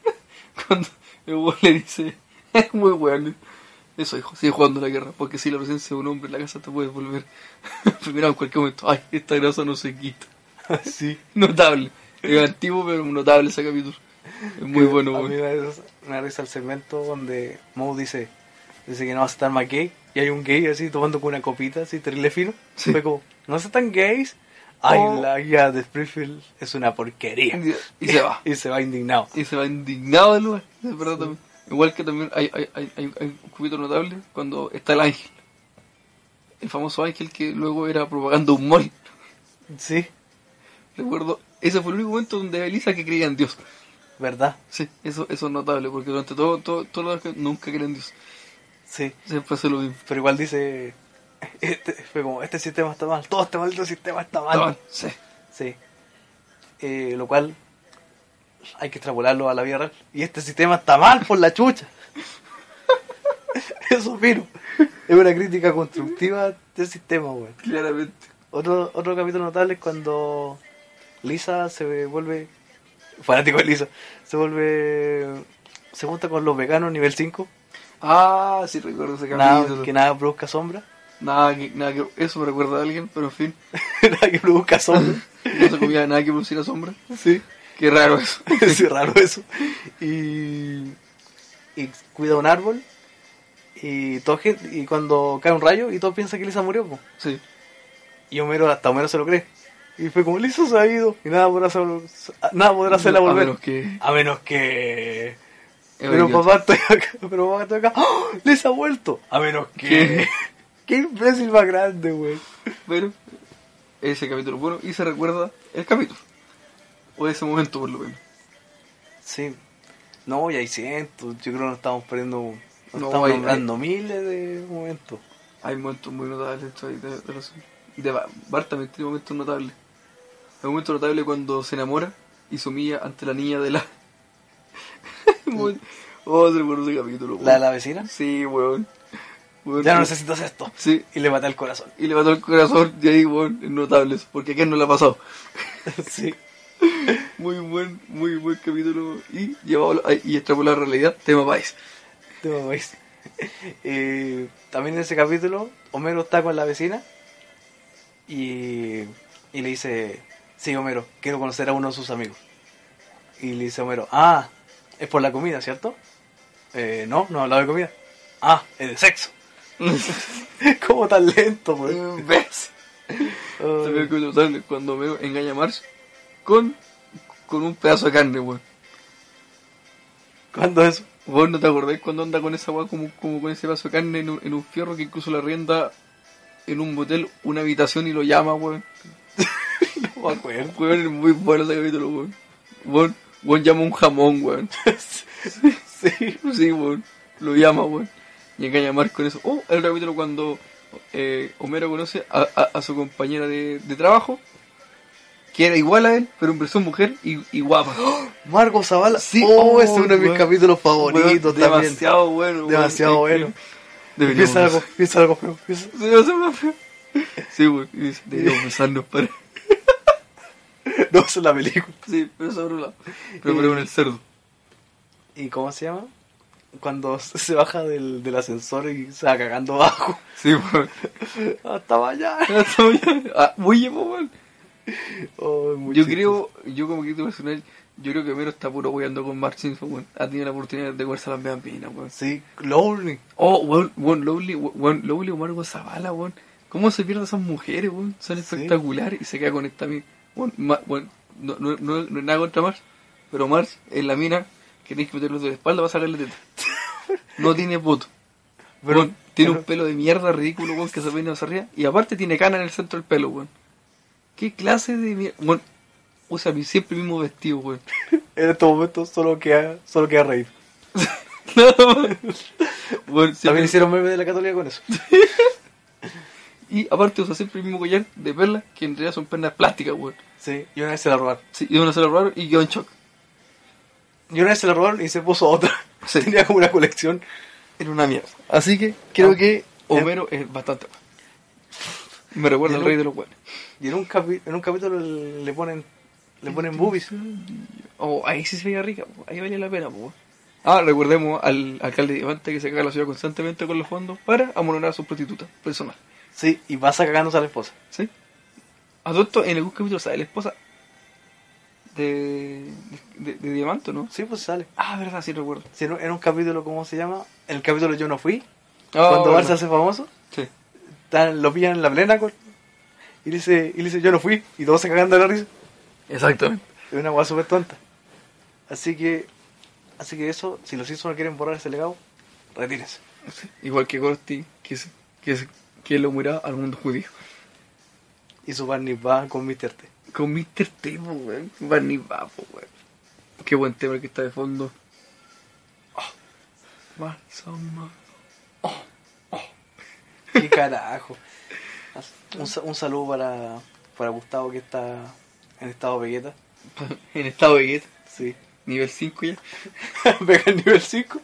Cuando el weón le dice, es muy weón. Eso, hijo, sigue jugando a la guerra, porque si la presencia de un hombre en la casa te puede volver. Primero en cualquier momento, ay, esta grasa no se quita. sí. Notable. Es antiguo, pero notable ese capítulo. Es muy bueno, A mí weón. me da risa- el segmento donde Moe dice, dice que no va a estar más gay. Y hay un gay así tomando con una copita, así terrible fino. Sí. Fue como, ¿no se tan gays? Ay, Oh. la guía de Springfield es una porquería. Y se va. Y se va indignado. Y se va indignado del lugar, es verdad también. Igual que también hay, hay, hay, un cubito notable cuando está el ángel. El famoso ángel que luego era propaganda un mall. Sí, Recuerdo, ese fue el único momento donde Elisa que creía en Dios. ¿verdad? Sí, eso, eso es notable, porque durante todo, todo, todo lo que nunca creen en Dios. Sí. Siempre hace lo mismo. Pero igual dice, este, fue como, este sistema está mal, todo este maldito sistema está mal. Sí. Sí. Eh, lo cual hay que extrapolarlo a la vida real. Y este sistema está mal por la chucha. Eso opino. Es una crítica constructiva del sistema, weón. Claramente. Otro, otro capítulo notable es cuando Lisa se vuelve fanático de Lisa. Se vuelve. Se junta con los veganos nivel 5. Ah, sí recuerdo ese Nada, capítulo. que nada produzca sombra. Nada, que, nada que, eso me recuerda a alguien, pero en fin. nada que produzca sombra. No se comía nada que produciera sombra. sí. Qué raro eso. es raro eso. Y, y cuida un árbol Y, todo, y cuando cae un rayo y todos piensan que Lisa murió, po. Sí. Y Homero, hasta Homero se lo cree. Y fue como, Lisa se ha ido. Y nada podrá, hacerlo- nada podrá hacerla A volver. menos que. A menos que... Pero papá, estoy acá. Pero papá, estoy acá. ¡Oh! Lisa ha vuelto. A menos que... ¿Qué? Imbécil más grande, güey. Pero ese capítulo bueno y se recuerda el capítulo. O ese momento por lo menos. Sí. No, y hay cientos. Yo creo que nos estamos perdiendo... Nos No, estamos hay- nombrando miles de momentos. Hay momentos muy notables de, de, de serie. De Ba- Bart también tiene momentos notables. Hay un momento notable cuando se enamora y se humilla ante la niña de la. Muy- oh, se recuerdo ese capítulo. ¿La de weón. la vecina? Sí, weón. Ya no necesitas esto. Sí, Y le maté el corazón. y le mató el corazón y ahí, weón, es notable porque a quién no le ha pasado. sí. Muy buen, muy buen capítulo. Y llevado a- y extrapolar la realidad, tema país. Te mamáis. Eh, también en ese capítulo, Homero está con la vecina y, y le dice, sí, Homero, quiero conocer a uno de sus amigos. Y le dice Homero, ah, es por la comida, ¿cierto? "Eh, no, no hablaba de comida. Ah, es de sexo. ¿Cómo tan lento, pues? ¿Ves? Notable cuando Homero engaña a Marge con, con un pedazo de carne, weón. ¿Cuándo eso? ¿Vos no te acordás cuando anda con esa weá como, como con ese pedazo de carne en un, en un fierro que incluso la rienda en un motel una habitación y lo llama, weón? No me acuerdo. Weón, es muy bueno ese capítulo, weón. Weón, weón llama un jamón, weón. sí. Sí, weón. Lo llama, weón. Y engaña a Marge con eso. Oh, el capítulo cuando eh, Homero conoce a, a- a su compañera de, de trabajo, que era igual a él, pero en versión mujer y, y guapa. Marco Zavala. Sí, oh, oh, ese es uno de mis capítulos favoritos también. Demasiado bueno. Demasiado Es bueno. Piensa algo, piensa algo feo. piensa- Sí, va a más feo. Sí, weón. Y dice, deberíamos besarnos para. No, es la película. Sí, pero eso otro lado. Pero, pero con el cerdo. ¿Y cómo se llama? Cuando se baja del, del ascensor y se va cagando abajo. Sí, weón. Hasta mañana. Ah, po, weón. Oh, muy Yo chistoso. creo, yo como crítico personal, yo creo que Homero está puro weando con Mark Simpson, weón. Ha tenido la oportunidad de comerse las bambinas, weón. Sí, Lonely. Oh, weón, weón, Lowly o Margot Zavala, weón. ¿Cómo se pierden esas mujeres, weón? Son Sí. espectaculares y se queda con esta mina. Weón, ma- weón, no, no, no, no es nada contra Mars, pero Mars es la mina que tienes que meterlo de la espalda para sacarle teta. No tiene voto. Pero- tiene pero- un pelo de mierda ridículo, weón, que se peina hacia arriba. Y aparte tiene cana en el centro del pelo, weón. ¿Qué clase de mierda? Weón, usa mi- siempre el mismo vestido, weón. En estos momentos solo queda, solo queda reír. Weón, siempre- También hicieron meme de la católica con eso. Y aparte usa siempre el mismo collar de perlas, que en realidad son perlas plásticas, weón. Sí, y una vez se la robaron. Sí, y uno se lo robaron y quedó en shock. Y una vez se la robaron y se puso otra. Sí. Tenía como una colección. Era una mierda. Así que creo Ah. que Homero es bastante bueno. Me recuerda al rey de los buenos. Y en un, capi- en un capítulo le ponen le ponen boobies. Oh, ahí sí se veía rica, po. ahí valía la pena, po. Ah, recordemos al alcalde de Diamante que se caga la ciudad constantemente con los fondos para amonorar a su prostituta personal. Sí, y pasa cagándose a la esposa. ¿Sí? A todo esto, en algún capítulo sale la esposa de, de, de Diamante, ¿no? Sí, pues sale. Ah, verdad, sí recuerdo. Sí, en un- en un capítulo, ¿cómo se llama? En el capítulo Yo no fui. Ah, cuando verdad. se hace famoso, Sí. están- lo pillan en la plena y le dice, y le dice yo no fui. Y todos se cagan de la risa. Exactamente. Es una hueá súper tonta. Así que, así que eso, si los Simpsons no quieren borrar ese legado, retírense. Sí. Igual que Gorsty, que, que, que lo mira al mundo judío. Y su Barney va con Mr. T. Con Mr. T, po, weón. Barney Bapo, weón. Qué buen tema que está de fondo. Oh. Balsamo. Qué carajo. Un, sa- un saludo para, para Gustavo que está en estado Vegeta. en estado de gueta. Sí. Nivel 5 ya. Vega el nivel 5.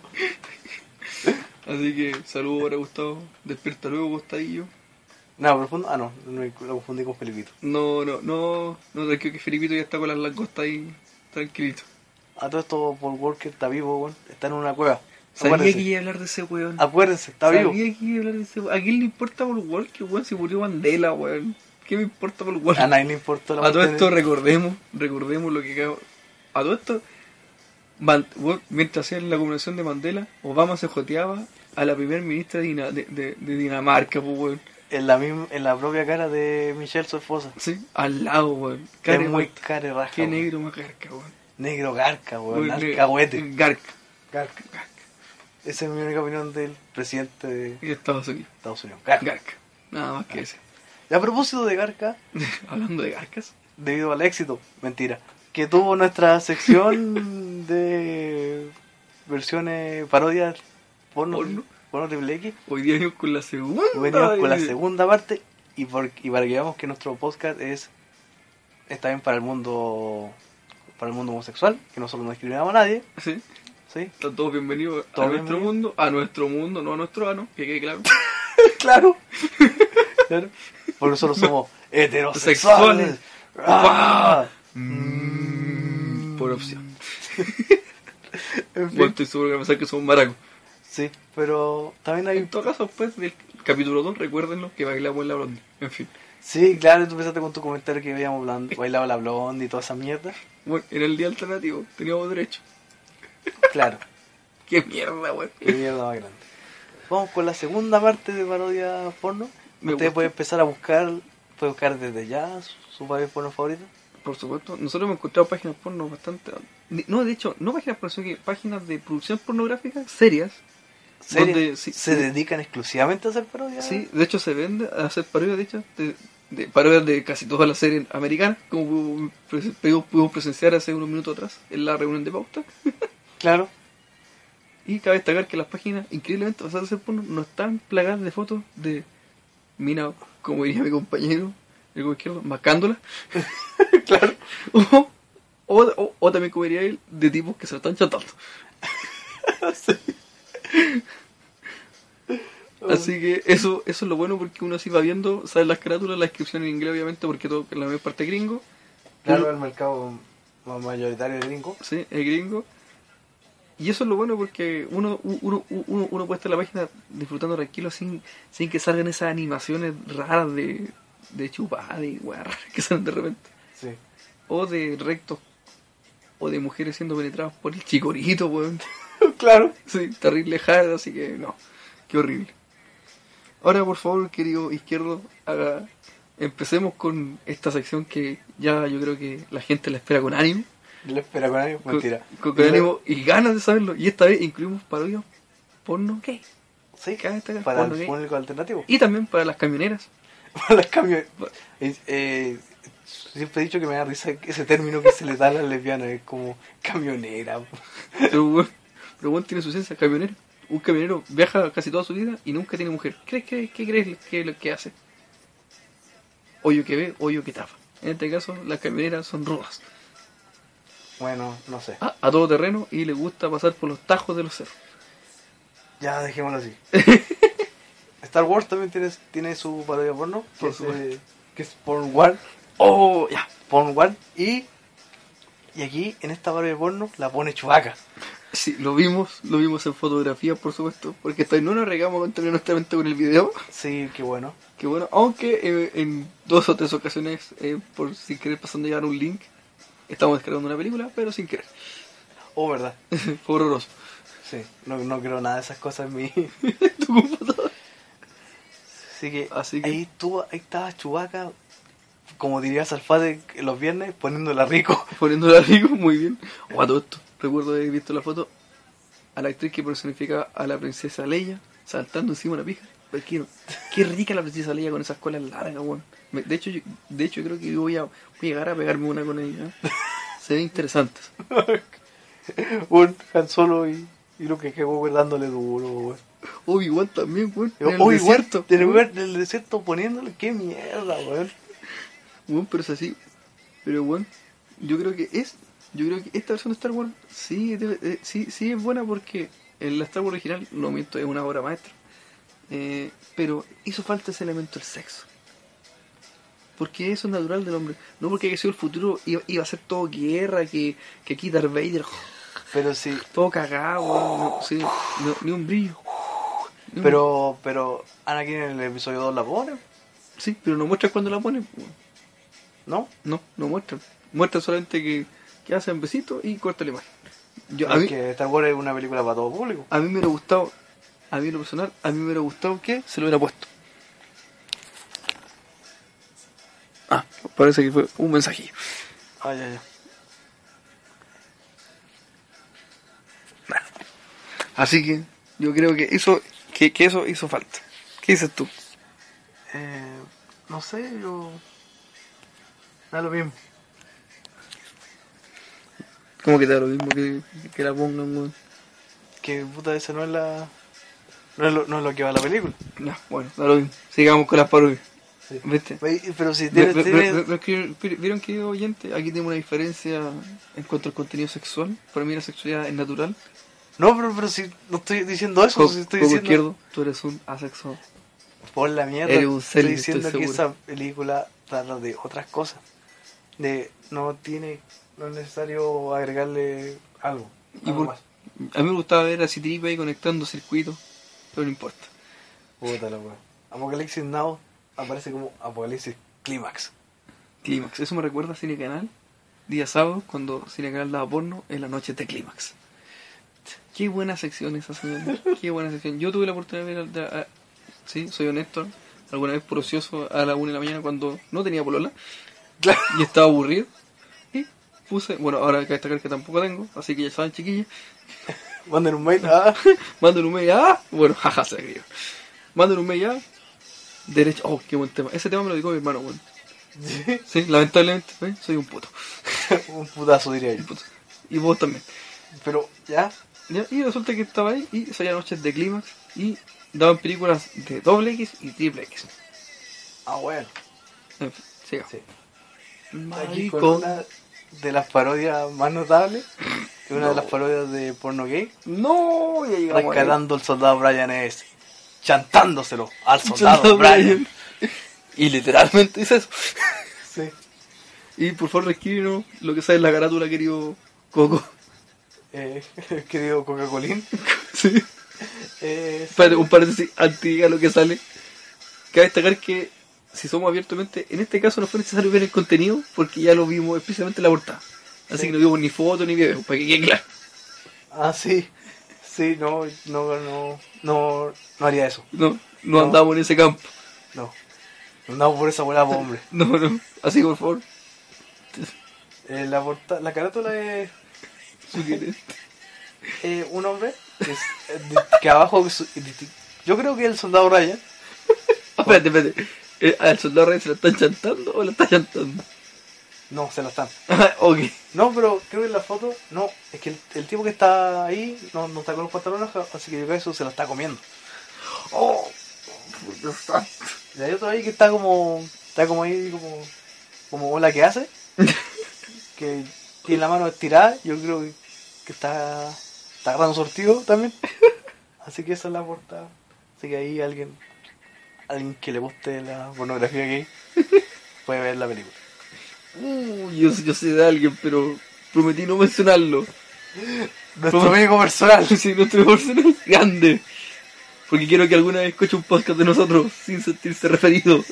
Así que saludo para Gustavo. Despierta luego, Gustadillo. No, profundo. Ah, no, no, lo confundí con Felipito. No, no, no. No, tranquilo que Felipito ya está con las langostas ahí. Tranquilito. A todo esto, Paul Walker está vivo, weón. Está en una cueva. Sabía Acuérdense, que iba a hablar de ese weón. acuérdense está Sabía vivo. que iba a hablar de ese weón. ¿A quién le importa por Walker, weón? Si murió Mandela, weón. ¿Qué me importa por Walker? A nadie le importó la A todo esto de- recordemos, recordemos lo que acabo- A todo esto, Man- weón, mientras hacían la convención de Mandela, Obama se joteaba a la primer ministra de, Dina- de, de- de Dinamarca, pues, weón. En la, misma, en la propia cara de Michelle, su esposa. Sí, al lado, weón. es muy care raja. Qué negro más garca, weón. Negro garca, weón. Alcahuete. Garca. Garca. Esa es mi única opinión del presidente de Estados Unidos. Estados Unidos. Garca. Garca. Nada más que ese. Y a propósito de Garca, Hablando de garcas. debido al éxito, mentira, que tuvo nuestra sección de versiones parodias porno, Porno. Porno triple X, Hoy día venimos con la segunda. venimos con la segunda parte y, por, y para que veamos que nuestro podcast es está bien para el mundo para el mundo homosexual, que nosotros no discriminamos a nadie, Sí. ¿sí? Están todos bienvenidos a nuestro mundo. A nuestro mundo, no a nuestro ano. Que quede claro. claro. claro. Porque nosotros somos heterosexuales. Sexuales. Ah. Mm, Por opción. En fin. Bueno, estoy seguro que va a pensar que somos maracos. Sí, pero también hay En todo caso, después del capítulo 2, recuérdenlo que bailamos la blondie. En fin. Sí, claro, tú empezaste con tu comentario que habíamos bailado la blonde y toda esa mierda. Bueno, era el día alternativo. Teníamos derecho. Claro, Qué mierda, weón. qué mierda más grande. Vamos con la segunda parte de parodia porno. Me Usted gusta. puede empezar a buscar, puede buscar desde ya su, parodia porno favorita. Por supuesto, nosotros hemos encontrado páginas porno bastante. No, de hecho, no páginas porno, sino que páginas de producción pornográfica serias. ¿Series Donde sí- se sí. dedican exclusivamente a hacer parodias? Sí, de hecho se vende a hacer parodias, de hecho, de, de parodias de casi todas las series americanas, como pudimos, presen- pudimos- pudimos presenciar hace unos minutos atrás en la reunión de pauta. Claro. Y cabe destacar que las páginas, increíblemente basadas en porno, no están plagadas de fotos de mina, como diría mi compañero, el izquierdo, macándola. claro. O, o, o- o también, como diría él, de tipos que se lo están chatando. Así que eso, eso es lo bueno porque uno así va viendo, sabe las carátulas, la descripción en inglés obviamente porque todo la mayor parte es gringo. Claro, Uno- el mercado mayoritario de gringo. Sí, es gringo. Y eso es lo bueno porque uno, uno, uno, uno puede estar en la página disfrutando tranquilo sin, sin que salgan esas animaciones raras de, de chupada y weá que salen de repente. Sí. O de rectos. O de mujeres siendo penetradas por el chicorito, weón. claro. Sí, terrible hard, así que no. Qué horrible. Ahora, por favor, querido izquierdo, haga, empecemos con esta sección que ya yo creo que la gente la espera con ánimo. Le espera con ánimo. Con, Mentira. con- con ánimo y ganas de saberlo. Y esta vez incluimos parodias porno gay. Sí. Destacar, Para porno el público alternativo. Y también para las camioneras. Para las camiones. Es- eh, siempre he dicho que me da risa ese término que se le da a las lesbianas. Es como camionera. Pero bueno, tiene su esencia, camionero. Un camionero viaja casi toda su vida y nunca tiene mujer. ¿Crees que, ¿Qué crees que es lo que hace? Hoyo que ve, hoyo que tapa. En este caso, las camioneras son rudas. Bueno, no sé. A, a todo terreno y le gusta pasar por los tajos de los cerros. Ya, dejémoslo así. Star Wars también tiene, tiene su parodia porno. Que es, eh, que es Porn War. ¡Oh! Ya. Porn War. Y, y aquí, en esta parodia porno, la pone Chubaca. Sí, lo vimos, lo vimos en fotografía, por supuesto, porque hasta no nos regamos con terminar honestamente con el video. Sí, qué bueno. Que bueno, aunque eh, en dos o tres ocasiones, eh, por sin querer pasando a llevar un link, estamos descargando una película, pero sin querer. Oh, verdad. Fue horroroso. Sí, no, no creo nada de esas cosas en mí. Tu. Así que, Así que- ahí tú, ahí estaba Chubaca, como diría Salfate los viernes, poniéndola rico. Poniéndola rico, muy bien. O a todo esto. Recuerdo haber visto la foto a la actriz que personifica a la princesa Leia saltando encima de una pija. Qué, qué rica la princesa Leia con esas colas largas, weón. De hecho, yo, de hecho, creo que voy a, voy a llegar a pegarme una con ella. ¿eh? Se ve interesante. Un Han Solo y, y lo que quedó dándole duro, weón. Obi-Wan también, weón. Desierto. del lugar del desierto poniéndole, qué mierda, weón. Weón, pero es así. Pero bueno, yo creo que es. Yo creo que esta versión de Star Wars sí, eh, sí, sí es buena porque en la Star Wars original, no miento, es una obra maestra. Eh, pero hizo falta ese elemento del sexo. Porque eso es natural del hombre. No porque haya sido el futuro iba, iba a ser todo guerra, que, que aquí Darth Vader, Pero sí, todo cagado, no, sí, no- ni un brillo. Ni un- pero, pero Anakin en el episodio 2 la pone, Sí, pero no muestran cuando la weón. ¿no? No, no muestran. Muestran solamente que, que hacen besitos y corta la imagen. Yo, a, mí, que Star Wars es una película para todo público. a mí me hubiera gustado a mí en lo personal, a mí me hubiera gustado que se lo hubiera puesto. Ah, parece que fue un mensaje. Ah, ya, ya. Así que yo creo que eso, que, que eso hizo falta. ¿Qué dices tú? Eh, no sé, yo. Da lo mismo. ¿Cómo que te da lo mismo que, que la pongan, weón? Que puta, esa no es la. No es lo, no es lo que va a la película. Ya, bueno, da lo mismo. Sigamos con las parodias. Sí. ¿Viste? Pero si tiene. ve- tiene- ve- ve- que- ¿Vieron que oyente? Aquí tenemos una diferencia en cuanto al contenido sexual. Para mí la sexualidad es natural. No, pero, pero si no estoy diciendo eso, Co- si estoy diciendo. izquierdo, tú eres un asexual. Por la mierda. Eres un estoy diciendo estoy que esa película trata de otras cosas. De. No tiene. No es necesario agregarle algo. Y algo por- más. A mí me gustaba ver a Citripa ahí conectando circuitos, pero no importa. Puta la. Apocalipsis Now aparece como Apocalipsis Clímax. Clímax, eso me recuerda a Cine Canal, día sábado, cuando Cine Canal daba porno en la noche de Clímax. Qué buena sección esa, señor. Qué buena sección. Yo tuve la oportunidad de ver, de- a- sí, soy honesto, alguna vez por ocioso a la una de la mañana cuando no tenía polola Claro. y estaba aburrido. Puse, bueno, ahora hay que destacar que tampoco tengo, así que ya saben, chiquillos. Manden un mail. Ah. Manden un mail a. Bueno, jaja, se escribió. Manden un mail a. Derecho. Oh, qué buen tema. Ese tema me lo dijo mi hermano, weón. Sí, lamentablemente, ¿eh? soy un puto. un putazo diría yo. Puto. Y vos también. Pero ya. Ya, Y resulta que estaba ahí y salía noches de clímax y daban películas de doble X y triple X. Ah, bueno. En fin, sigamos. Sí. Aquí con Maricón. una de las parodias más notables. una de las parodias de porno gay. No, ya llegamos. Rescatando al soldado Brian es. Chantándoselo al soldado Soldado Brian. Brian. Y literalmente dice eso. Sí. Y por favor, escríbenos lo que sabe en la carátula, querido Coco. Eh, querido Coca-Colín. Sí. Eh, Espérate, un paréntesis antes de lo que sale. Cabe destacar que si somos abiertamente, en este caso no fue necesario ver el contenido porque ya lo vimos especialmente en la portada. Así Sí. que no vimos ni foto ni video, para que quede claro. ah, sí. Sí, no, no, no, no, no haría eso. No, no, No. andamos en ese campo. No. No andamos por esa bola, hombre. No, no. Así por favor, Eh, la, porta- la carátula es eh, un hombre que, es- eh, que abajo. es- Yo creo que el soldado Ryan. Espérate, espérate. ¿Al soldado rey se lo están chantando o lo está chantando? No, se lo están. Ah, ok. No, pero creo que en la foto. No, es que el, el tipo que está ahí no, no está con los pantalones, así que yo creo que eso se lo está comiendo. Oh. Y hay otro ahí que está como. Está como ahí, como. Como hola que hace. que tiene la mano estirada. Yo creo que, que está. Está agarrando sortido también. Así que esa es la portada. Así que ahí alguien. Alguien que le guste la pornografía gay. Puede ver la película. Uh, yo, yo sé de alguien, pero prometí no mencionarlo. Nuestro ¿Cómo? amigo personal. Sí, nuestro personal es grande. Porque quiero que alguna vez escuche un podcast de nosotros sin sentirse referido.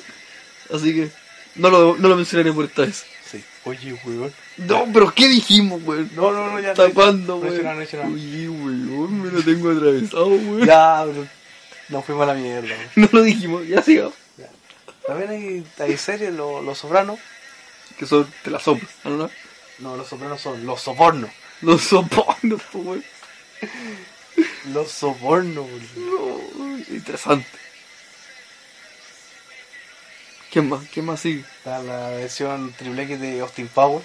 Así que no lo, no lo mencionaré por esta vez. Sí. Oye, weón. No, pero ¿qué dijimos, weón? No, no, no, ya. Tapando, no, weón. no, no, no. Oye, weón, me lo tengo atravesado, weón. Ya, pero. Nos fuimos a la mierda. No lo dijimos, ya. Ya. También hay, hay series, Los Los Sopranos. Que son, te la soplo, ¿no? no? Los Sopranos son Los Sobornos. Los soporno, weón. Los Sobornos. No, interesante. ¿Qué más? ¿Qué más sigue? Está la versión triple X de Austin Power.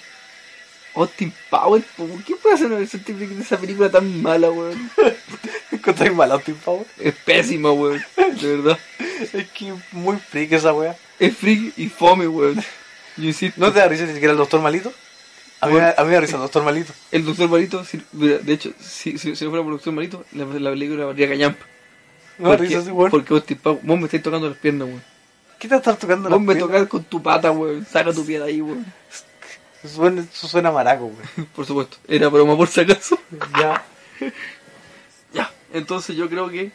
Austin Power, po, ¿por qué puede hacer una versión típica de esa película tan mala, weón? ¿Encontráis mal Austin Power? Es pésima, weón. De verdad. Es que muy freak esa wea. Es friki y fome, weón. Yo insisto. ¿No te da risa ni siquiera el Doctor Malito? A mí, Bueno. a mí me da risa el Doctor Malito. El Doctor Malito, si- de hecho, si, si, si no fuera por Doctor Malito, la, la película valía callampa. Me da Porque- risa ese weón. Porque Austin Power, vos me estás tocando las piernas, weón. ¿Qué te estás tocando Vos las me piernas? tocas con tu pata, weón. Saca tu pie de ahí, weón. Suena, eso suena maraco, weón. Por supuesto. Era broma por si acaso. Ya. Entonces yo creo que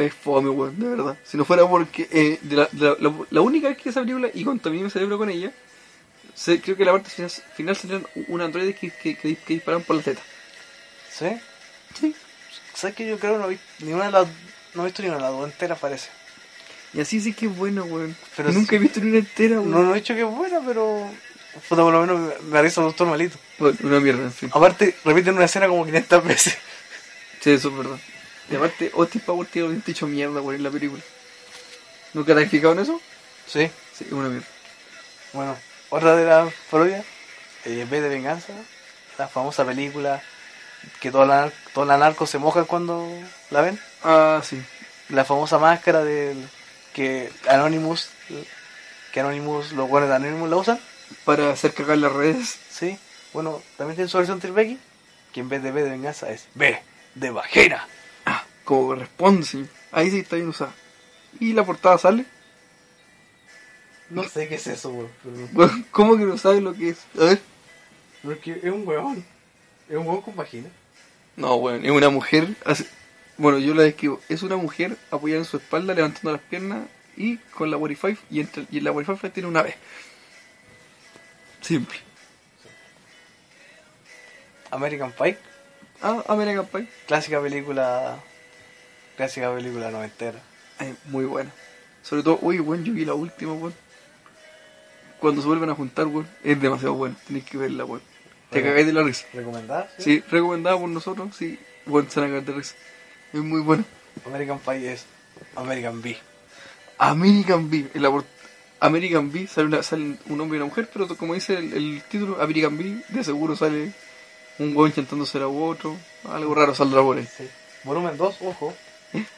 es fome, weón, de verdad. Si no fuera porque eh, de la, de la, la- la única vez que esa película, y contaminé mi cerebro con ella, se- creo que la parte final, final salieron un androide que, que, que, que disparan por la teta. ¿Sí? Sí. ¿Sabes que yo creo que no vi ni una de las no he visto ni una, la dos entera parece. Y así sí que es buena, weón. Pero nunca he visto ni una entera, weón. No, no he dicho que es buena, pero. Puta, por lo menos me, me risa doctor malito. Bueno, una mierda, en fin. Aparte, repiten una escena como 500 veces. Sí, eso es verdad. Y aparte, Austin Power tiene un hecho mierda, weón, en la película. ¿Nunca te has fijado en eso? Sí. Sí, una mierda. Bueno, otra de las parodias, eh, B de Venganza, la famosa película que todos los todos los narcos se mojan cuando la ven. Ah, sí. La famosa máscara del que Anonymous, que Anonymous, los buenos de Anonymous la usan. Para hacer cagar las redes. Sí. Bueno, también tiene su versión Tribecky, que en vez de B de Venganza es B de Vagina. Como corresponde. Ahí sí está bien usada. ¿Y la portada sale? No sé qué es eso, weón. pero- ¿Cómo que no sabes lo que es? A ver. Porque es un weón. Es un weón con vagina. No, weón, es una mujer. hace- Bueno, yo la describo. Es una mujer apoyada en su espalda, levantando las piernas y con la 45. Y, entre, y en la 45 tiene una B. Simple. American Pie, Ah, American Pie. clásica película. Clásica película noventera. Ay, muy buena. Sobre todo, uy, weón, yo vi la última, weón. Cuando se vuelven a juntar, weón, es demasiado bueno. Tenéis que verla, weón. Te cagáis de la risa. ¿Recomendada? Sí, recomendada por nosotros, sí. Weón, se van a cagar de risa. Es muy buena. American Pie es American B. American Bee. En la American Bee sale, una- sale un hombre y una mujer, pero como dice el, el título, American Bee, de seguro sale un weón chantándose a otro. Algo raro saldrá por ahí. Sí. Volumen 2, ojo.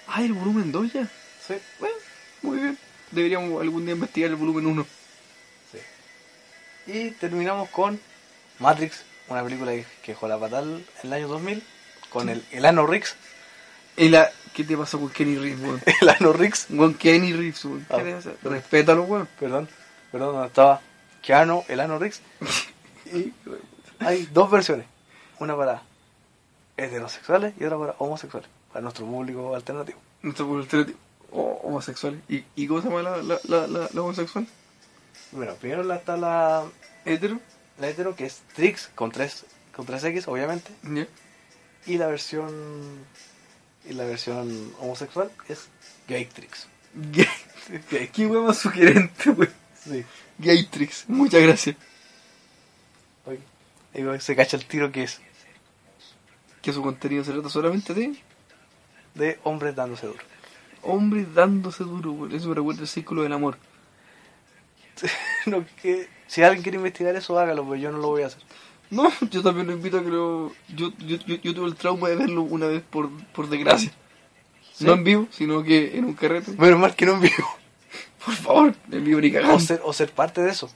Ah, el volumen 2 ya. Sí. Bueno, muy bien. Deberíamos algún día investigar el volumen 1. sí. Y terminamos con Matrix, una película que, dejó la patal en el año 2000, con el, el Ano. ¿Y la... ¿Qué te pasó con Kenny Reeves, weón? El Ano Weón, Kenny Reeves, weón. ¿Qué Ah. Respétalo, weón. perdón, perdón, donde estaba Keanu, el Ano Rix. Y hay dos versiones, una para heterosexuales y otra para homosexuales, para nuestro público alternativo. Nuestro pueblo alternativo. O homosexuales. ¿Y, ¿Y cómo se llama la, la, la, la, la homosexual? Bueno, primero está la, ¿Hetero? la hetero, que es Trix, con tres, con tres X, obviamente. ¿Ya? Y la versión y la versión homosexual es Gaytrix. Gay. Gay. Qué más sugerente, weón. Sí. Gaytrix. Muchas gracias. Oye, se cacha el tiro que es Que su contenido se trata solamente de de hombres dándose duro. hombres dándose duro, weón. Eso me recuerda el círculo del amor. No, que, si alguien quiere investigar eso, hágalo, pero yo no lo voy a hacer. No, yo también lo invito a que lo... Yo, yo, yo, yo tuve el trauma de verlo una vez por, por desgracia. ¿Sí? No en vivo, sino que en un carrete. Menos mal que no en vivo. Por favor, en vivo ni O cagando. ser, o ser parte de eso.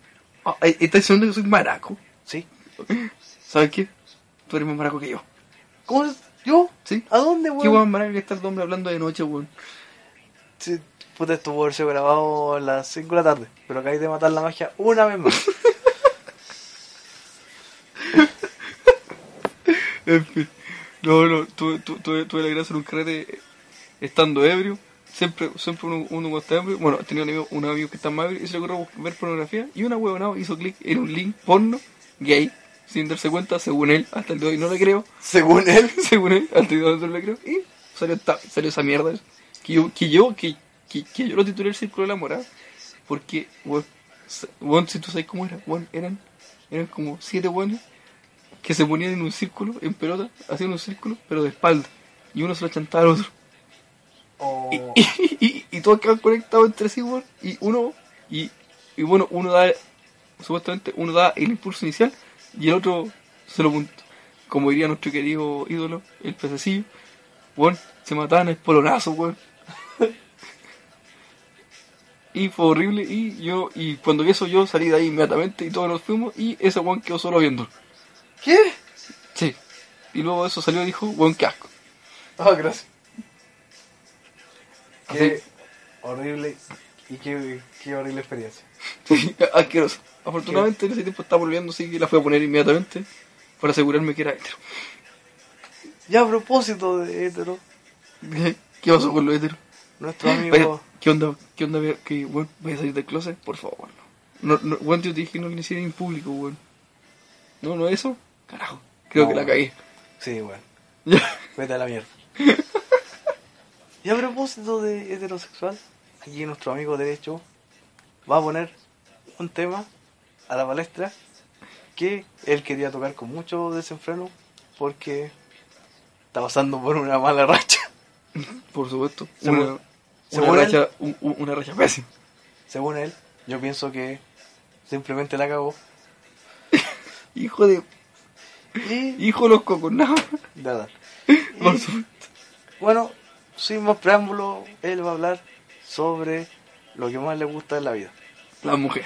Ah, ¿Estás diciendo que soy maraco? Sí. ¿Sabes qué? Tú eres más maraco que yo. ¿Cómo es? ¿Yo? ¿Sí? ¿A dónde, ¿Qué weón? weón maraco que estar hombre hablando de noche, weón? Sí, puta, esto puede haber sido grabado a las 5 de la tarde. Pero acabáis de matar la magia una vez más. En fin. No, no, tuve, tu- tuve, tuve la gracia en un carrete estando ebrio. Siempre, siempre uno, uno cuando está ebrio. Bueno, tenía un amigo, un amigo que está más ebrio y se le ocurrió ver pornografía. Y una huevonao hizo clic en un link porno gay. Sin darse cuenta, según él, hasta el día de hoy no le creo. Según él. según él, hasta el día de hoy no le creo. Y salió, esta- salió esa mierda. Que yo, que yo, que, que, que yo lo titulé el círculo de la morada. Porque, weón, weón, si tú sabes cómo era, weón, eran, eran como siete weones que se ponían en un círculo, en pelota, hacían un círculo, pero de espalda. Y uno se lo chantaba al otro. O... Y, y, y, y todos quedaban conectados entre sí, weón. Y uno, y, y bueno, uno da, supuestamente, uno da el impulso inicial y el otro se lo punto. Como diría nuestro querido ídolo, el pececillo, weón, se mataban el polonazo, weón. Y fue horrible, y yo, y cuando vi eso yo salí de ahí inmediatamente y todos nos fuimos y ese weón quedó solo viendo. ¿Qué? Sí. Y luego eso salió y dijo, weón, qué asco. Ah, gracias. Así. Qué horrible y qué, qué horrible experiencia. Asqueroso. Afortunadamente en ese tiempo estaba volviendo, así que la fui a poner inmediatamente para asegurarme que era hetero. Ya a propósito de hetero, ¿Qué pasó con los heteros? nuestro amigo... Vaya, ¿Qué onda? ¿Qué onda? Que, weón, voy a salir del closet, por favor. No, no, no, weón, yo te dije que no lo hiciera en público, weón. No, no eso. Carajo. Creo No, que la weón. cagué. Sí, bueno. Ya. Vete a la mierda. Y a propósito de heterosexual, aquí nuestro amigo derecho va a poner un tema a la palestra que él quería tocar con mucho desenfreno porque está pasando por una mala racha. Por supuesto. Según- una, según una él- racha, un- un- una racha pésima. Según él, yo pienso que simplemente la cagó. Hijo de. Y Hijo de los cocos, nada. nada. Por supuesto. bueno, sin más preámbulo, él va a hablar sobre lo que más le gusta en la vida. La mujer.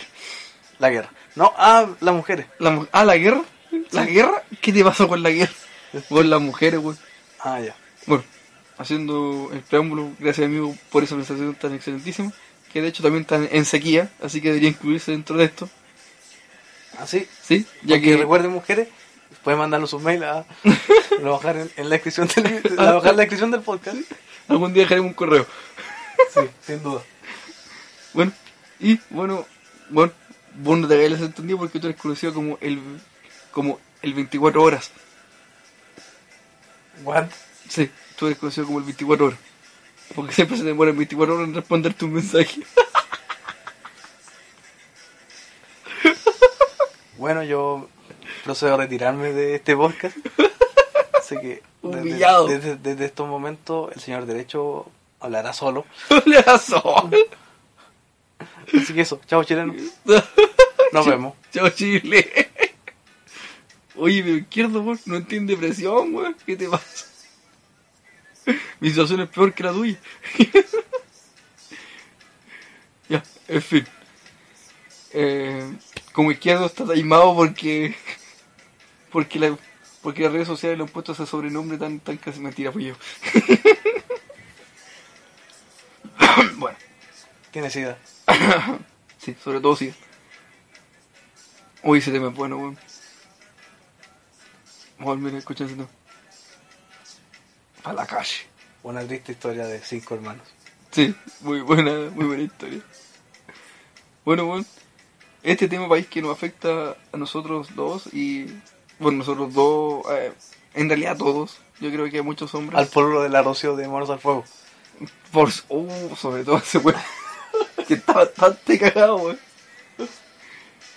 La guerra. No, ah, las mujeres. La ah, la guerra. ¿La guerra? ¿Qué te pasó con la guerra? Con las mujeres, güey. Ah, ya. Bueno, haciendo el preámbulo, gracias amigo por esa presentación tan excelentísima, que de hecho también están en sequía, así que debería incluirse dentro de esto, Así. ¿sí? Ya Ya que que recuerden, mujeres, pueden mandarnos sus mails a. lo bajar en, en la descripción del, la bajar en la descripción del podcast. algún día dejaremos un correo. Sí, sin duda. Bueno, y bueno, bueno, vos no te habías entendido porque tú eres conocido como el, como el 24 horas. What? Sí, tú eres conocido como el 24 horas. Porque siempre se demoran 24 horas en responderte un mensaje. Bueno, yo procedo a retirarme de este podcast. Así que desde, desde, desde estos momentos el señor Derecho hablará solo. Le razón. Así que eso, chao chileno. Nos vemos. Chao Chile. Oye, pero izquierdo, vos no entiende presión, weón. ¿Qué te pasa? Mi situación es peor que la tuya. ya, en fin. Eh, como izquierdo está taimado porque. Porque, la, porque las redes sociales le han puesto ese sobrenombre tan, tan casi mentira, fui yo. bueno, Tiene sida. sí, sobre todo sí. Uy, ese tema es bueno, weón. Vamos a volver a escuchar ese tema. A la calle. Una triste historia de cinco hermanos. Sí, muy buena, muy buena historia. Bueno, bueno, este tema país que nos afecta a nosotros dos y, bueno, nosotros dos, eh, en realidad todos, yo creo que a muchos hombres. Al pueblo de la Rocío de Manos al Fuego. Por, uh, sobre todo ese weón, que está bastante cagado, weón.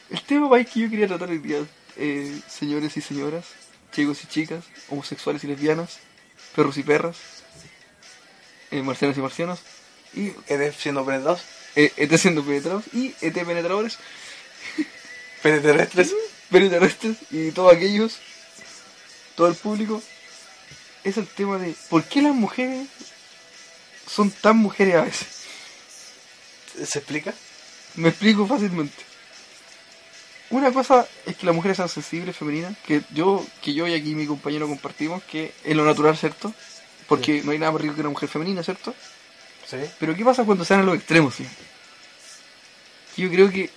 El tema país que yo quería tratar hoy día, eh, señores y señoras, chicos y chicas, homosexuales y lesbianas, perros y perras, eh, marcianos y marcianos, y Eres siendo penetrados. eh, ET siendo penetrados y ET penetradores, Peneterrestres. peneterrestres y todos aquellos, todo el público, es el tema de por qué las mujeres son tan mujeres a veces. ¿Se explica? Me explico fácilmente. Una cosa es que las mujeres sean sensibles, femeninas, que yo, que yo y aquí mi compañero compartimos, que es lo natural, ¿cierto? Porque no hay nada más rico que una mujer femenina, ¿cierto? Sí. Pero ¿qué pasa cuando se dan a los extremos, sí? Que Yo creo que,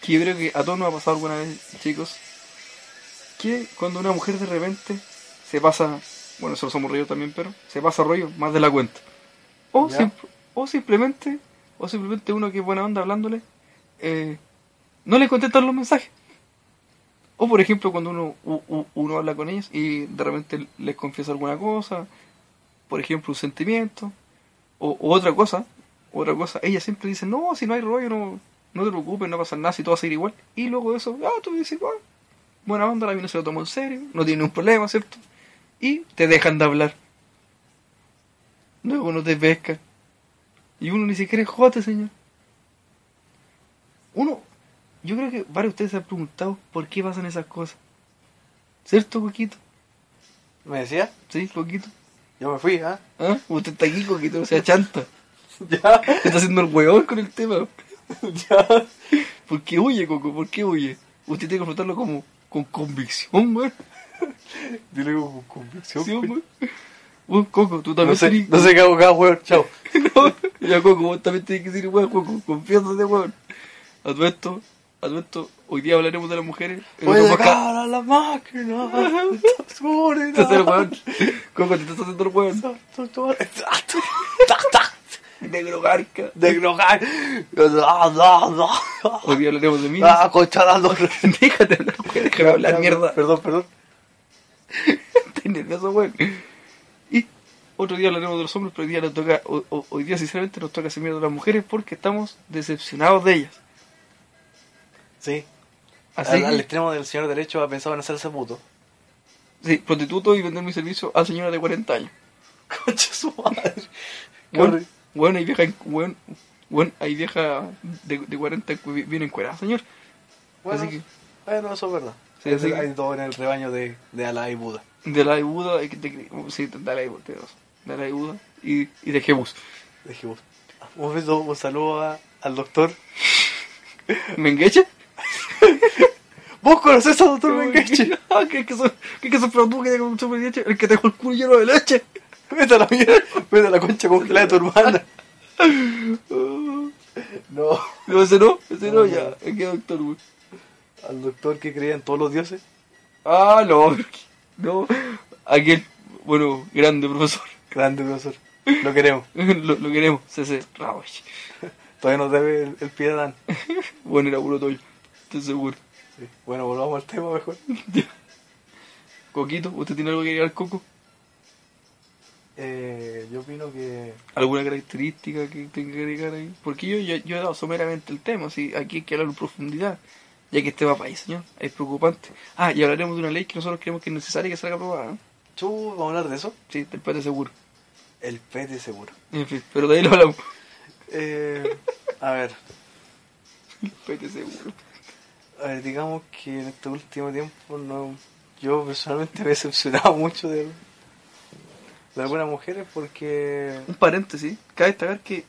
que yo creo que a todos nos ha pasado alguna vez, chicos, que cuando una mujer de repente se pasa, bueno, nosotros somos rollo también, pero se pasa rollo más de la cuenta. O, sim- o simplemente, o simplemente uno que es buena onda hablándole, eh, no le contestan los mensajes. O por ejemplo cuando uno, uno habla con ellos y de repente les confiesa alguna cosa, por ejemplo un sentimiento, o, otra cosa, otra cosa, ella siempre dice, no, si no hay rollo, no, no te preocupes, no pasa nada, si todo va a seguir igual. Y luego de eso, ah, tú dices, bueno, buena onda, la mina se lo tomó en serio, no tiene ningún problema, ¿cierto? Y te dejan de hablar. Luego no te pescan. Y uno ni siquiera es jote, señor. Uno, yo creo que varios de ustedes se han preguntado por qué pasan esas cosas. ¿Cierto, Coquito? ¿Me decía? ¿Sí, Coquito? Yo me fui, ¿ah? ¿Ah? Usted está aquí, Coquito, o sea, chanta. Ya. Está haciendo el huevón con el tema. ya. ¿Por qué huye, Coco? ¿Por qué huye? Usted tiene que afrontarlo como con convicción, weón. Dile con convicción. Sí, Coco, tú No también sé, tenés- no sé qué hago acá, weón. Chao. No, ya Coco, vos también tienes que decir, weón, Coco, confiésate, weón. A todo esto, a todo esto, hoy día hablaremos de las mujeres. Voy a podcast. llegar a la máquina. Haces el weón. Coco, te estás haciendo el weón. Negro garca. De grogar. Hoy día hablaremos de mí. Ah, concharando. Déjate hablar, weón. Déjame hablar, mierda. Perdón, perdón. Estoy nervioso, weón. Y otro día hablaremos de los hombres, pero hoy día, nos toca, o- hoy día sinceramente nos toca hacer mierda a las mujeres porque estamos decepcionados de ellas. Sí. Así al, extremo del señor derecho ha pensado en hacerse puto. sí, prostituto y vender mi servicio a señoras de 40 años. Concha su madre. Bueno, bueno, hay vieja, bueno, bueno, hay vieja de, de 40 que vi- vienen encueradas, señor. Bueno, así que- bueno, eso es verdad. Sí, hay, así que- hay todo en el rebaño de, de Alá y Buda. De la de Buda, hay que te- sí, de la de Buda. De la de Buda y, y de Jebus. De Jebus. Un beso, un saludo a- al doctor. ¿Mengeche? ¿Vos conocés al doctor Mengeche? ¿Qué que qué que que te con super leche? El que te dejó el culo lleno de leche. Vete a la mierda. Vete a la concha congelada de tu hermana. No. No, ese no, ese no, No, ya. ¿En qué doctor, güey? Al doctor que creía en todos los dioses. Ah, no, no. Aquel, bueno, grande profesor. Grande profesor. Lo queremos. Lo, lo queremos, CC Ravage. Todavía nos debe el, el pie de Dan. Bueno, era puro toyo, estoy seguro. Sí. Bueno, volvamos al tema mejor. Coquito, ¿usted tiene algo que agregar, Coco? Eh, yo opino que. ¿Alguna característica que tenga que agregar ahí? Porque yo, yo, yo he dado someramente el tema, así, aquí hay que hablar en profundidad. Ya que este va para ahí, señor, es preocupante. Ah, y hablaremos de una ley que nosotros creemos que es necesaria que salga aprobada, ¿no? Vamos a hablar de eso. Sí, del pete seguro. El pete seguro. En fin, pero de ahí lo hablamos. Eh, a ver. El pete seguro. A ver, digamos que en este último tiempo no, yo personalmente me he decepcionado mucho de, de algunas mujeres porque Un paréntesis, cabe destacar que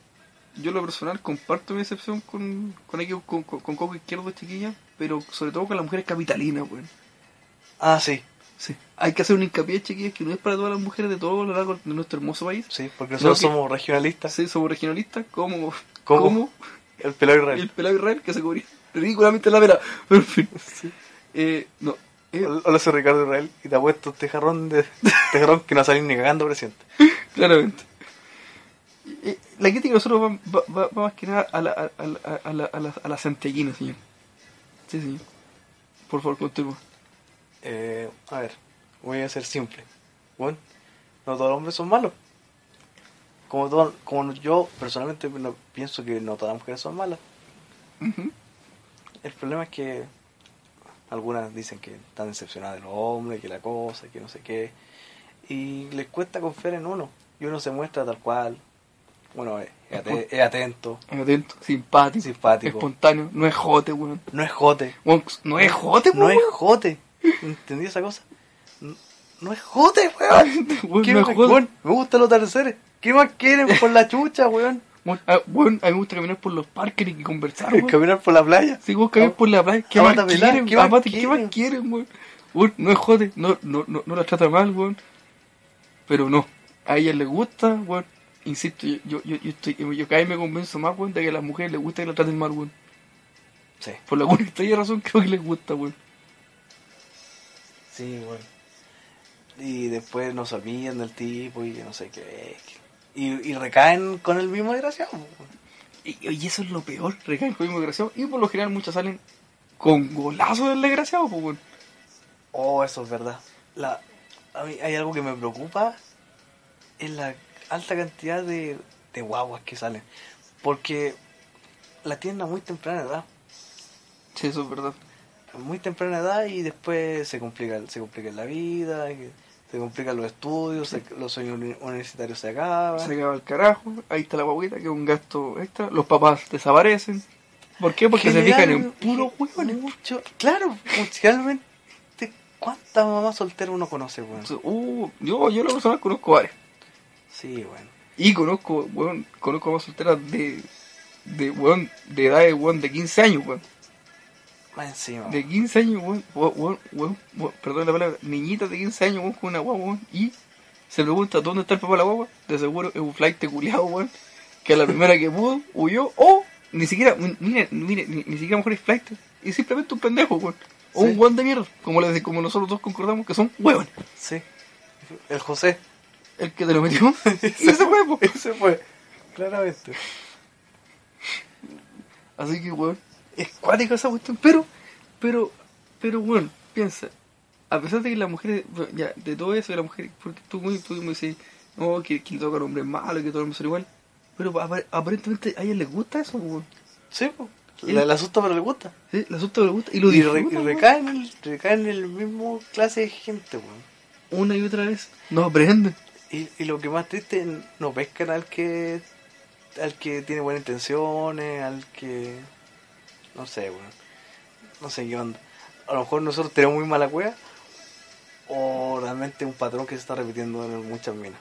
yo lo personal comparto mi decepción con, con, con, con, con Coco Izquierdo, chiquilla, pero sobre todo con las mujeres capitalinas, weón. ah Sí. Hay que hacer un hincapié, chiquillas, que no es para todas las mujeres de todo lo largo de nuestro hermoso país. sí porque No, nosotros que- somos regionalistas Sí, somos regionalistas, como, ¿Cómo? como el pelado Israel el pelado Israel que se cubría ridículamente la vela. Pero en fin. Eh, no. eh, hola soy Ricardo Israel y te apuesto este jarrón de este jarrón que no va a salir ni cagando presidente Claramente. Eh, La crítica de nosotros va, va- va- va más que nada a la, a, la, a, la, a, la, a la centellina, señor. Sí, señor. Por favor, continúa. eh, a ver voy a ser simple bueno no todos los hombres son malos como todo, como yo personalmente no- pienso que no todas las mujeres son malas. El problema es que algunas dicen que están decepcionadas de los hombres, que la cosa, que no sé qué. Y les cuesta confiar en uno. Y uno se muestra tal cual. Bueno, es, es ate- es atento, Atento, simpático, Simpático. espontáneo. No es jote, weón. no es jote. No es jote, No weón. es jote. ¿Entendí esa cosa? No, es jote, weón. Weón, ¿Qué no es me- jote. weón, Me gustan los terceros. ¿Qué más quieren por la chucha, weón? Weón, ah, weón, a mí me gusta caminar por los parques y conversar, weón. Caminar por la playa. Si vos caminas por la playa, ¿qué más quieren? ¿qué más Aparte, ¿qué quieren? más quieren, weón? Weón, no es jote, no, no, no, no la trata mal, weón. Pero no, a ella le gusta, weón. Insisto, yo, yo, yo, yo estoy, yo cada vez me convenzo más, weón, de que a las mujeres les gusta que la traten mal, weón. Sí, Por la buena extraña razón creo que les gusta, weón. sí, weón. Y después no se olvidan del tipo y no sé qué. Y, y recaen con el mismo desgraciado. Y, y eso es lo peor, recaen con el mismo desgraciado. Y por lo general muchas salen con golazo del desgraciado, pues. Oh, eso es verdad. La, a mí hay algo que me preocupa, es la alta cantidad de, de guaguas que salen. Porque la tienen a muy temprana edad. Sí, eso es verdad. A muy temprana edad y después se complica, se complica la vida, y se complican los estudios, se- los sueños uni- universitarios se acaban. Se acaba el carajo, ahí está la guaguita, que es un gasto extra. Los papás desaparecen. ¿Por qué? Porque se fijan en puros huevones. mucho- Claro, realmente, ¿cuántas mamás solteras uno conoce, weón? Uh, yo, yo la persona conozco varias. Sí, bueno. Y conozco, weón, conozco más solteras de, de, weón, de edad de, weón, de 15 años, weón. Más encima. De 15 años, weón, weón, weón, weón, weón, perdón la palabra, niñitas de 15 años, weón, con una guagua, weón, y se pregunta dónde está el papá de la guagua, de seguro es un flight culiado, weón, que a la primera que pudo, huyó, o ni siquiera, mire, mire, ni, ni siquiera mejor es flight, y simplemente un pendejo, weón, o Sí. un weón de mierda, como, le, como nosotros dos concordamos que son weones. Sí. El José. El que te lo metió, y ese fue. Ese fue. Claramente. Así que, weón, es cuática esa cuestión. Pero, pero, pero, weón, piensa. A pesar de que las mujeres, bueno, ya, de todo eso de las mujeres, porque tú, muy, tú me dices No, que, que le tocan hombres malos, que todo el mundo son igual. Pero apar- aparentemente a ellos les gusta eso, weón. Sí, pues. ¿Y- La, la asusta, pero le gusta. Sí, les asusta, les gusta. Y lo Y, re- y weón. recaen, en el, en el mismo clase de gente, weón. Una y otra vez. No aprenden. Y, y lo que más triste, no pescan al que al que tiene buenas intenciones, al que no sé, weón. No sé qué onda. A lo mejor nosotros tenemos muy mala cueva o realmente un patrón que se está repitiendo en muchas minas.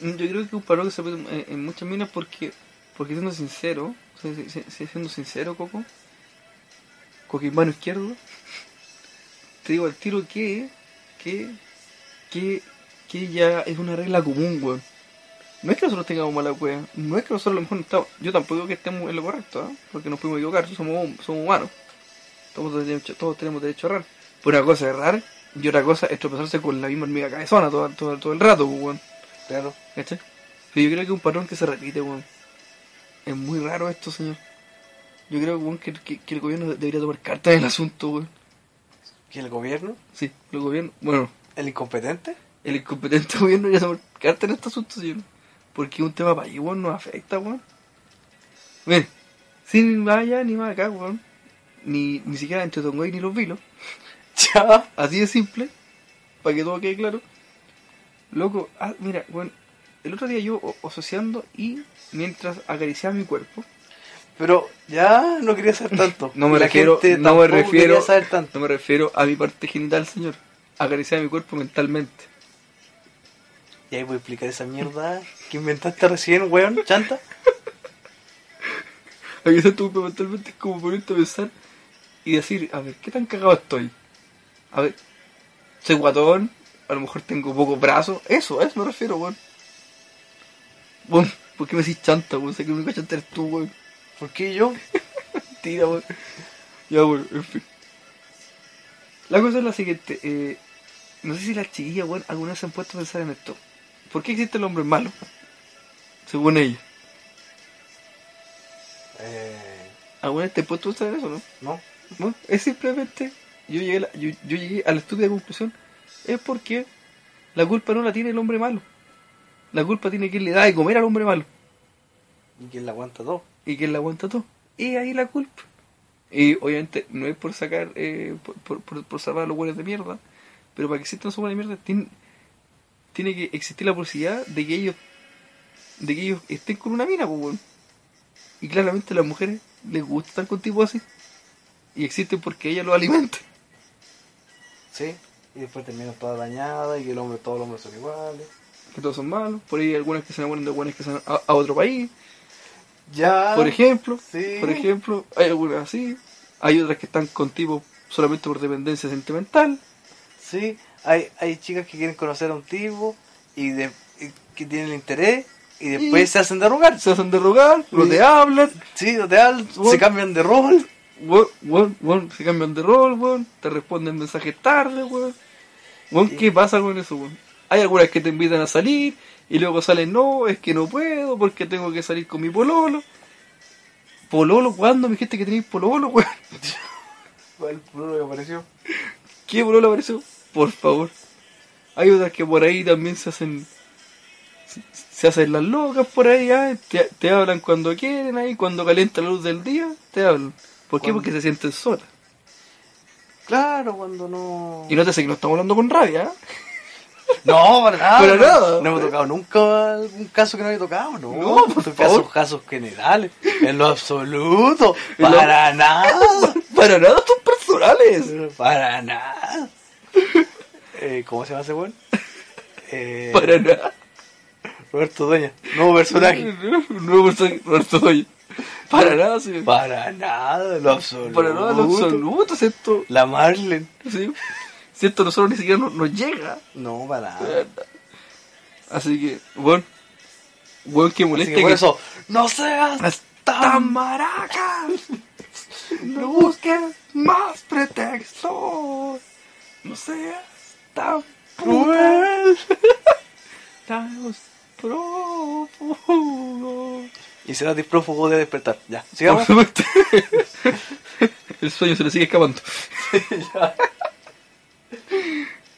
Mm, Yo creo que un paro que se repite en, muchas minas porque, porque siendo sincero, o siendo sincero, Coco, Coquimbano izquierdo, te digo al tiro que, que, que, que ya es una regla común, weón. No es que nosotros tengamos mala cueva, no es que nosotros a lo mejor no estamos, yo tampoco digo que estemos en lo correcto, ¿ah? porque nos podemos equivocar, somos, somos humanos, todos tenemos, derecho- todos tenemos derecho a errar. Pero una cosa es errar y otra cosa es tropezarse con la misma hormiga cabezona todo, todo, todo el rato, pues, weón. Claro. ¿Cachai? Pero yo creo que es un patrón que se repite, weón. Es muy raro esto, señor. Yo creo weón, que, que, que el gobierno debería tomar cartas en el asunto, weón. ¿Y el gobierno? Sí, el gobierno, bueno, ¿El incompetente? el incompetente gobierno debería tomar cartas en este asunto, señor. Porque un tema país, weón, nos afecta, weón. Ven, sin más allá ni más acá, weón. Ni, ni siquiera entre Tongoy ni los vilos. Ya. Así de simple, para que todo quede claro. Loco, ah, mira, bueno, el otro día yo asociando y mientras acariciaba mi cuerpo, Pero ya no quería saber tanto. no me La refiero, no me refiero, tanto. no me refiero a mi parte genital, señor. Acariciaba mi cuerpo mentalmente. Y ahí voy a explicar esa mierda que inventaste recién, weón, chanta. Tu cuerpo mentalmente es como ponerte a pensar y decir, a ver, ¿qué tan cagado estoy? A ver, soy guatón, a lo mejor tengo pocos brazos, eso, a eso me refiero, weón. Weón, ¿por qué me decís chanta, weón? Sé que el único chanta eres tú, weón. ¿Por qué yo? Mentira, weón. Ya, bueno, en fin. La cosa es la siguiente. Eh, no sé si las chiquillas, weón, alguna vez se han puesto a pensar en esto. ¿Por qué existe el hombre malo? Según ella. Eh, ¿Alguna vez te puesto en eso, no? no. Es simplemente. Yo llegué, a la, yo, yo llegué a la estúpida conclusión. Es porque la culpa no la tiene el hombre malo. La culpa tiene quien le da de comer al hombre malo. ¿Y quién la aguanta todo? y que la aguanta todo. Y ahí la culpa. Y obviamente no es por sacar, eh, por, por, por, por salvar a los huevos de mierda, pero para que existan esos huevos de mierda tiene, tiene que existir la posibilidad de que ellos de que ellos estén con una mina, pues. Y claramente a las mujeres les gusta estar con tipos así. Y existen porque ella los alimenta. Sí. Y después terminan todas dañadas y que el hombre, todos los hombres son iguales. Que todos son malos. Por ahí hay algunas que se enamoran de buenas que se van a, a otro país. Ya. Por ejemplo, Sí. por ejemplo, hay algunas así. Hay otras que están con tipos solamente por dependencia sentimental. Sí. Hay, hay chicas que quieren conocer a un tipo y, de, y que tienen interés y después Y- se hacen de rogar. se hacen de rogar, no te hablan, Sí, no te hablan, Bueno. se cambian de rol. se cambian de rol, te responden mensajes tarde, Sí. ¿qué pasa con eso? Hay algunas que te invitan a salir y luego salen, no, es que no puedo porque tengo que salir con mi pololo. ¿Pololo? ¿Cuándo me dijiste que tenéis pololo, weón? Plural que apareció. ¿Qué pololo apareció? Por favor. Hay otras que por ahí también se hacen se- hacen las locas por ahí, ah, te, te hablan cuando quieren ahí, cuando calienta la luz del día, te hablan. ¿Por qué? Porque se sienten solas. Claro, cuando no. Y no te sé que no estamos hablando con rabia, ¿ah? No, para nada. Para no, nada. No hemos tocado nunca algún caso que no haya tocado, no. No, por favor. Casos, casos generales. En lo absoluto. Lo- Para nada. Para nada son personales. Para nada. Eh, ¿Cómo se llama ese weón? Eh, Para nada. Roberto Doña. Nuevo personaje. Nuevo personaje, Roberto Doyle. Para nada, sí. Para nada, lo absoluto. Para nada, lo absoluto, ¿cierto? La Marlen. Sí. ¿Cierto? Nosotros ni siquiera nos, nos llega. No, para nada. Así que, bueno. Bueno, que Así moleste que por que- eso, no seas ¡Tan maraca! No busques más pretextos. No seas tan cruel. tan prófugo. Y será disprófugo de despertar. Ya, sigamos. El sueño se le sigue escapando.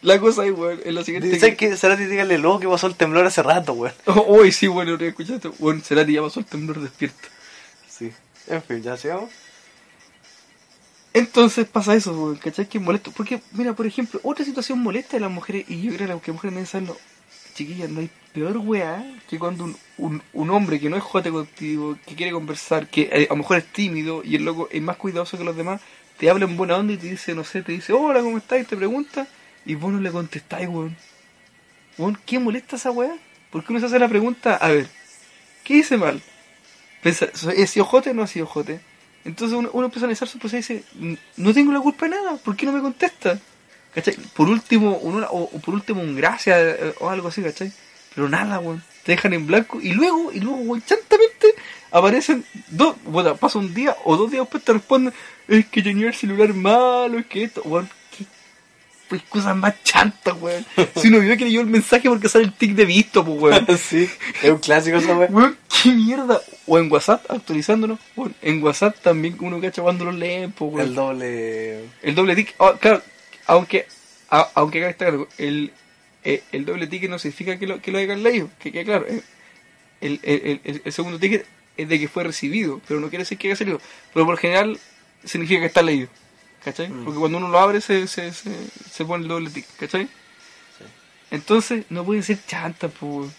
La cosa es, weón, es la siguiente. Dice que Cerati dígale luego que pasó el temblor hace rato, weón. Uy, sí, bueno, no escuchaste. Bueno, Cerati ya pasó el temblor despierto. Sí. En fin, ya sigamos. Entonces pasa eso, ¿cachai? Que es molesto. Porque, mira, por ejemplo, otra situación molesta de las mujeres, y yo creo que las mujeres deben saberlo, chiquillas, no hay peor weá que cuando un, un, un hombre que no es jote contigo, que quiere conversar, que eh, a lo mejor es tímido y el loco es más cuidadoso que los demás, te habla en buena onda y te dice, no sé, te dice, hola, ¿cómo estás? Y te pregunta, y vos no le contestáis, weón. Weón, ¿qué molesta esa weá? Porque uno se hace la pregunta, a ver, ¿qué hice mal? Pensa, ¿He sido jote o no ha sido jote? Entonces uno, uno empieza a analizar su proceso y dice, no tengo la culpa de nada, ¿por qué no me contesta? ¿Cachai? Por último, un, o, por último un gracias eh, o algo así, ¿cachai? Pero nada, weón. Te dejan en blanco y luego, y luego, weón, chantamente aparecen dos, bueno, pasa un día o dos días después te responden, es que tenía el celular malo, es que esto, weón, pues cosas más chantas, weón. Si uno vio que leyó el mensaje porque sale el tic de visto, pues weón. sí, es un clásico esa weón. Weón, qué mierda. O en WhatsApp, actualizándonos, weón. En WhatsApp también uno cacha cuando los leen, pues weón. El doble. El doble tic, oh, claro, aunque, a- aunque acá está claro, el, eh, el doble ticket no significa que lo, que lo hayan leído, que quede claro. eh, El, el, el, segundo ticket es de que fue recibido, pero no quiere decir que haya salido. Pero por lo general significa que está leído, ¿cachai? Mm. Porque cuando uno lo abre se, se, se, se pone el doble ticket, ¿cachai? Entonces no pueden ser chantas, pues.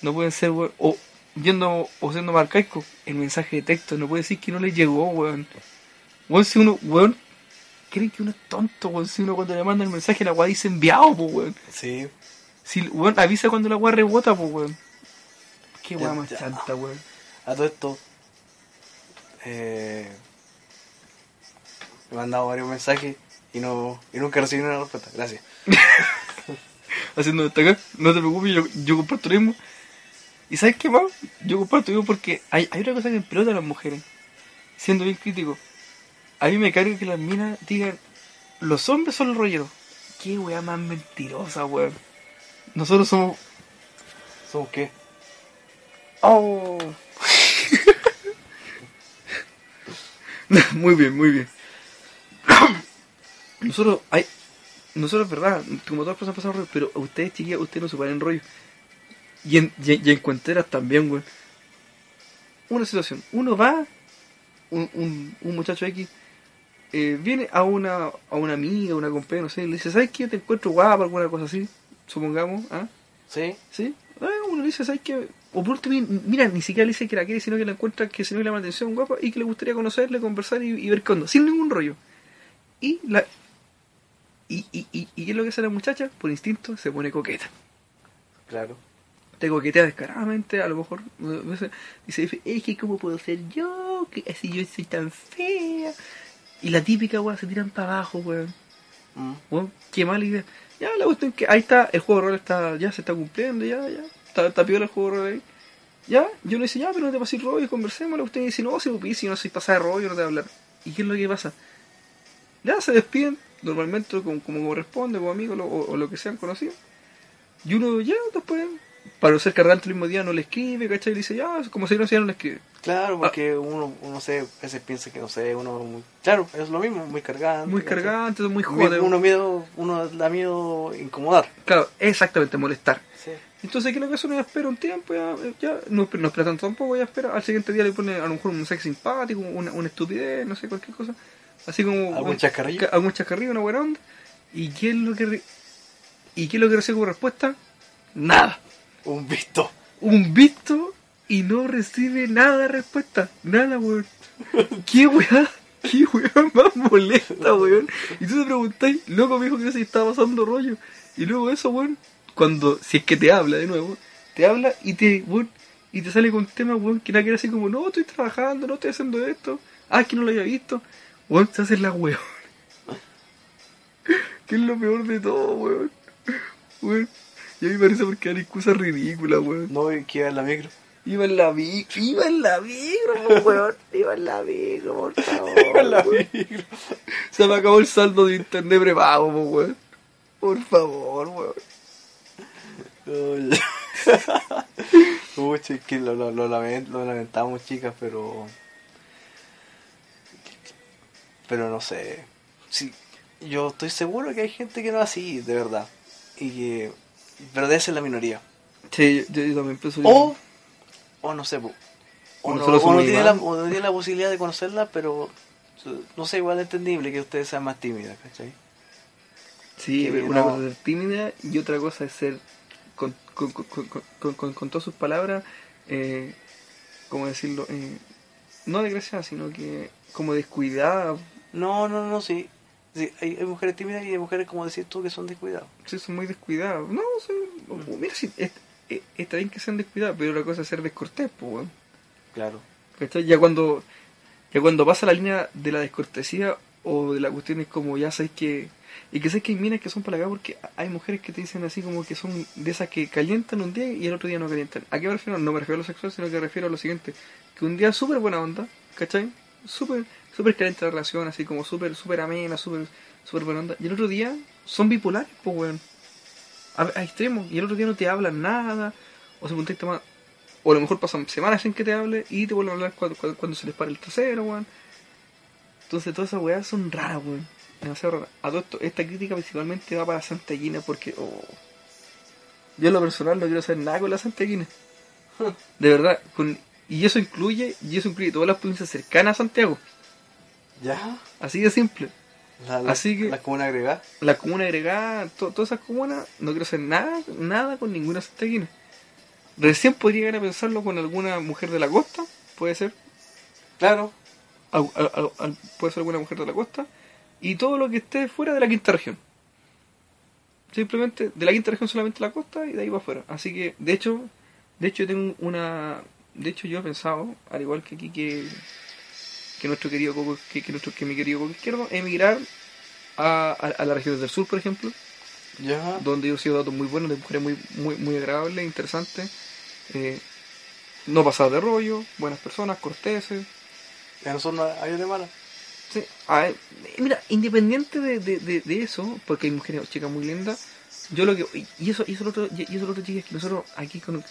No pueden ser, weón, o yendo o siendo más arcaico, el mensaje de texto, no puede decir que no le llegó, weón. Weón, si uno, weón, creen que uno es tonto, weón, si uno cuando le manda el mensaje la weá dice enviado, pues, weón. Sí. Si, weón, avisa cuando la weá rebota, pues, weón. Qué weá más chanta, weón. A todo esto. Eh, me he mandado varios mensajes y no y nunca recibí una respuesta. Gracias. Haciendo destacar, no te preocupes, yo, yo comparto lo mismo. ¿Y sabes qué más? Yo comparto lo mismo porque hay, hay otra cosa que pelota a las mujeres, siendo bien crítico. A mí me carga que las minas digan, los hombres son los rolleros. Qué weá más mentirosa, weón. Nosotros somos ¿Somos qué? Oh. muy bien, muy bien. Nosotros, hay, nosotros, verdad, como todas las personas pasan rollo, pero a ustedes, chiquillas, ustedes no se paran en rollo. Y en, y, y en cuenteras también, güey. Una situación, uno va, un, un, un muchacho X, eh, viene a una, a una amiga, una compañera, no sé, y le dice, ¿sabes qué? Te encuentro guapa, alguna cosa así, supongamos, ¿ah? Sí. ¿Sí? Ah, uno le dice, ¿sabes qué? O por último, mira, ni siquiera le dice que la quiere, sino que la encuentra que se no le llama la atención, guapa, y que le gustaría conocerle, conversar y, y ver qué onda, sin ningún rollo. Y la... Y, y, y, ¿y qué es lo que hace la muchacha? Por instinto se pone coqueta. Claro. Te coquetea descaradamente, a lo mejor dice, es que cómo puedo ser yo, que así yo soy tan fea. Y la típica, weón, se tiran para abajo, weón. Mm. Qué mala idea. Ya, la cuestión es que ahí está, el juego de rol está, ya se está cumpliendo, ya, ya. Está, está piola el juego de rol ahí. Ya, yo le dice, ya, pero no te pases rollo, conversemos. La cuestión dice, no, si me si no soy pasada de rollo, no te voy a hablar. ¿Y qué es lo que pasa? Ya se despiden, normalmente como, como corresponde, como amigos lo- o, o lo que sean conocidos. Y uno ya, después, para ser cargante el mismo día, no le escribe, ¿cachai? Y dice, ya, como si no se no le escribe. Claro, porque uno, uno sé, a veces piensa que no sé, uno muy. Claro, es lo mismo, muy cargante. Muy cargante, muy joder. Uno miedo, uno da miedo incomodar. Claro, exactamente, molestar. Sí. Entonces, ¿qué es lo que hace? Uno ya espera un tiempo, ya, ya no, no espera tanto tampoco, ya espera. Al siguiente día le pone a lo mejor un mensaje simpático, una, una estupidez, no sé, cualquier cosa. Así como. ¿Algún un- chascarrillo? ca- Algún chascarrillo, una buena onda. ¿Y qué es lo que, re- ¿y qué es lo que recibe como respuesta? Nada. Un visto. Un visto y no recibe nada de respuesta. Nada, weón. ¿Qué weá? ¿Qué weá más molesta, weón? Y tú te preguntáis, loco, me dijo que se estaba pasando rollo. Y luego eso, weón, cuando, si es que te habla de nuevo, te habla y te, weón, y te sale con temas, weón, que nada que ver así como, no, estoy trabajando, no estoy haciendo esto. Ah, es que no lo había visto. Weón, te haces la weón. Que es lo peor de todo, weón. Weón. Y a mí me parece porque dan excusas ridículas, weón. No que iba en la micro. Iba en la micro, iba en la micro, weón. Iba en la micro, por favor. Iba en la weón. micro. Se me acabó el saldo de internet prepago, weón. Por favor, weón. Es que lo, lo, lo, lament- lo lamentamos, chicas, pero. Pero no sé. Sí, yo estoy seguro que hay gente que no es así, de verdad. Y que. Pero debe ser la minoría. Sí, yo, yo también pienso O, o no sé, po, o, no, o tiene la, o no tiene la posibilidad de conocerla, pero no sé, igual es entendible que ustedes sean más tímidas, ¿cachai? Sí, que una no- cosa es ser tímida y otra cosa es ser, con, con, con, con, con- con- con todas sus palabras, eh, ¿cómo decirlo? Eh, no desgraciada, sino que como descuidada. No, no, no, sí. Sí, hay, hay mujeres tímidas y hay mujeres, como decís tú, que son descuidadas. Sí, son muy descuidadas. No, son, mira, sí, es- es- está bien que sean descuidadas, pero la cosa es ser descortés, pues. Claro. ¿Cachai? Ya cuando, ya cuando pasa la línea de la descortesía o de la cuestión es como ya sabes que... Y que sabes que hay minas que son para acá porque hay mujeres que te dicen así como que son de esas que calientan un día y el otro día no calientan. ¿A qué me refiero? No me refiero a lo sexual, sino que me refiero a lo siguiente. Que un día súper buena onda, ¿cachai? Súper, súper caliente la relación, así como súper, súper amena, súper, súper buena onda. Y el otro día son bipolares, pues, weón. A, a extremos. Y el otro día no te hablan nada. O se más o a lo mejor pasan semanas sin que te hable y te vuelven a hablar cuando, cuando, cuando se les para el trasero, weón. Entonces todas esas weas son raras, weón. Demasiado raras. A todo esto, esta crítica principalmente va para Santiaguina porque oh, yo en lo personal no quiero hacer nada con la Santiaguina. De verdad, con, y eso incluye, y eso incluye todas las provincias cercanas a Santiago. ¿Ya? Así de simple. La, la, Así que- La comuna agregada. La comuna agregada, to- todas esas comunas, no quiero hacer nada, nada con ninguna santiaguina. Recién podría llegar a pensarlo con alguna mujer de la costa, puede ser. Claro. al- al- al- puede ser alguna mujer de la costa, y todo lo que esté fuera de la quinta región. Simplemente de la quinta región solamente la costa y de ahí para afuera. Así que, de hecho, de hecho yo tengo una, de hecho yo he pensado, al igual que aquí que, que nuestro querido Coco, que, que nuestro, que mi querido Coco Izquierdo, emigrar a, a, a las regiones del sur, por ejemplo, Ya. donde yo he sido datos muy buenos, de mujeres muy, muy, muy agradables, interesantes, eh, no pasadas de rollo, buenas personas, corteses, Ya no hay de mala. Sí, a ver, mira, independiente de, de, de, de eso, porque hay mujeres chicas muy lindas, yo lo que. Y eso, y eso lo otro, y eso lo otro, chicas, que nosotros aquí con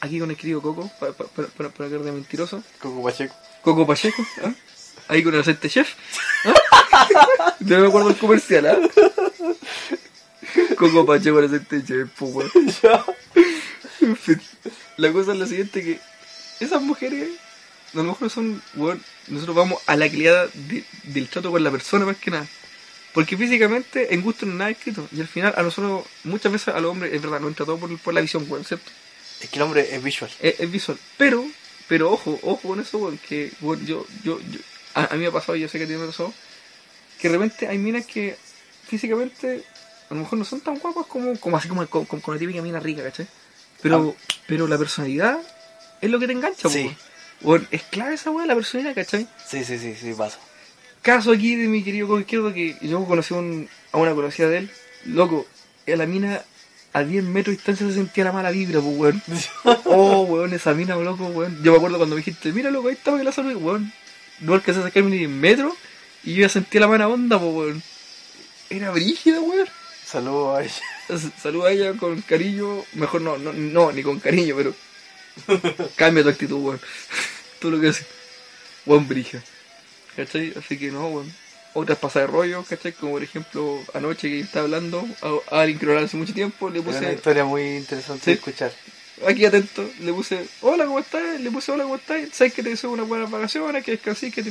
aquí con el querido Coco, para pa, pa, para para quedar de mentiroso, Coco Pacheco. Coco Pacheco, ¿ah? ahí con el aceite chef, ¿ah? yo me acuerdo el comercial, ¿ah? Coco Pacheco, el aceite chef, pues, weón. ya. En fin, la cosa es la siguiente que esas mujeres a lo mejor son weón, nosotros vamos a la criada de- del trato con la persona más que nada porque físicamente en gusto no hay nada escrito y al final a nosotros muchas veces a los hombres es verdad no entra todo por, por la visión weón, ¿cierto? Es que el hombre es visual. Es, es visual pero pero ojo ojo con eso weón, que weón, yo, yo, yo a, a mí me ha pasado y yo sé que a ti me ha pasado que de repente hay minas que físicamente a lo mejor no son tan guapas como, como así como, como, como la típica mina rica, ¿cachai? Pero, pero la personalidad es lo que te engancha, Sí. es clave esa weá, la personalidad, ¿cachai? Sí, sí, sí, sí, pasa. Caso aquí de mi querido Coco Izquierdo que yo conocí un- a una conocida de él, loco, a la mina a 10 metros de distancia se sentía la mala vibra, pues weón. Oh, weón, esa mina, loco, weón. Yo me acuerdo cuando me dijiste, mira, loco, ahí está que la salud, weón. No alcancé a sacarme ni 10 metros y yo ya sentía la mala onda, pues weón. Era brígida, weón. Saludos a ella. Saluda a ella con cariño. Mejor no, no, no, ni con cariño, pero. Cambia tu actitud, weón. Todo lo que haces. Weón brija. ¿Cachai? Así que no, weón. Otras pasadas de rollo, ¿cachai? Como por ejemplo, anoche que estaba hablando a, alguien que no hace mucho tiempo, le Es una puse. historia muy interesante Sí. de escuchar. Aquí atento, le puse, hola, ¿cómo estás? Le puse, hola, ¿cómo estás? ¿Sabes que te deseo unas buenas vacaciones? Que descansís, que te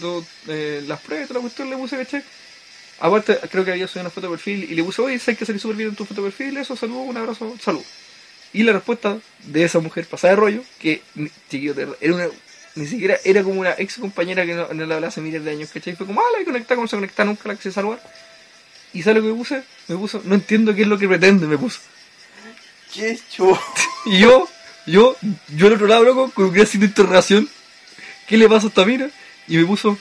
lo- eh, las pruebas, toda la cuestión, le puse, ¿cachai? Aparte, creo que había subido una foto de perfil y le puse, oye, ¿sabes que salí súper bien en tu foto de perfil? Eso, saludo, un abrazo, salud. Y la respuesta de esa mujer pasada de rollo, que, chiquillo, era una, ni siquiera era como una ex compañera que no, no le hablaba hace miles de años, ¿cachai? Fue como, ah, la he conectado, como se conecta nunca, la quise saludar. ¿Y sabes lo que me puse? Me puso, no entiendo qué es lo que pretende, me puso. ¡Qué chulo! Y yo, yo, yo al otro lado, loco, con una signo de interrogación. ¿Qué le pasa a esta mina? Y me puso,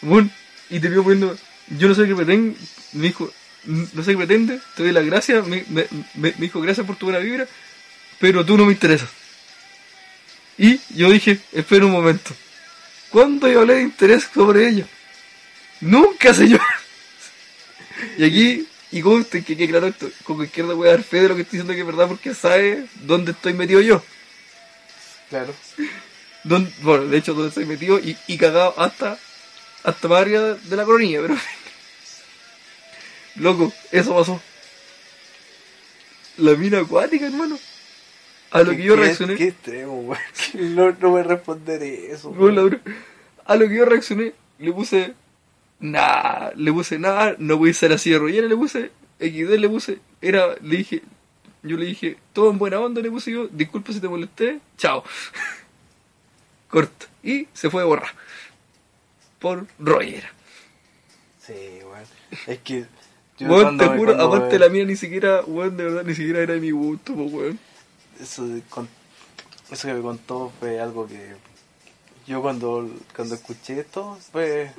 bueno, y te vio poniendo, yo no sé qué pretende, me dijo, no sé qué pretende, te doy las gracias, me, me, me, me dijo gracias por tu buena vibra, pero tú no me interesas. Y yo dije, espera un momento, ¿cuándo yo hablé de interés sobre ella? Nunca, señor. Y aquí, y conste que, que claro, esto, con izquierda voy a dar fe de lo que estoy diciendo que es verdad porque sabe dónde estoy metido yo. Claro. Dónde- bueno, de hecho, dónde estoy metido y, y cagado hasta hasta más arriba de la coronilla, pero. Loco, eso pasó. La mina acuática, hermano. A lo que yo ¿Qué- reaccioné. Qué extremo, weón. No, no voy a responder eso. Dura. A lo que yo reaccioné, le puse. Nah, le puse nada, no voy a ser así de rollera, le puse. XD le puse. Era, le dije. Yo le dije, todo en buena onda, le puse yo. Disculpa si te molesté, chao. Corta. Y se fue a borrar. Por rollera. Sí, weón. Es que. yo cuando te juro, aparte me- la mía ni siquiera, weón, de verdad, ni siquiera era de mi gusto, po, weón. Eso, con- eso que me contó fue algo que. Yo cuando, cuando escuché esto fue.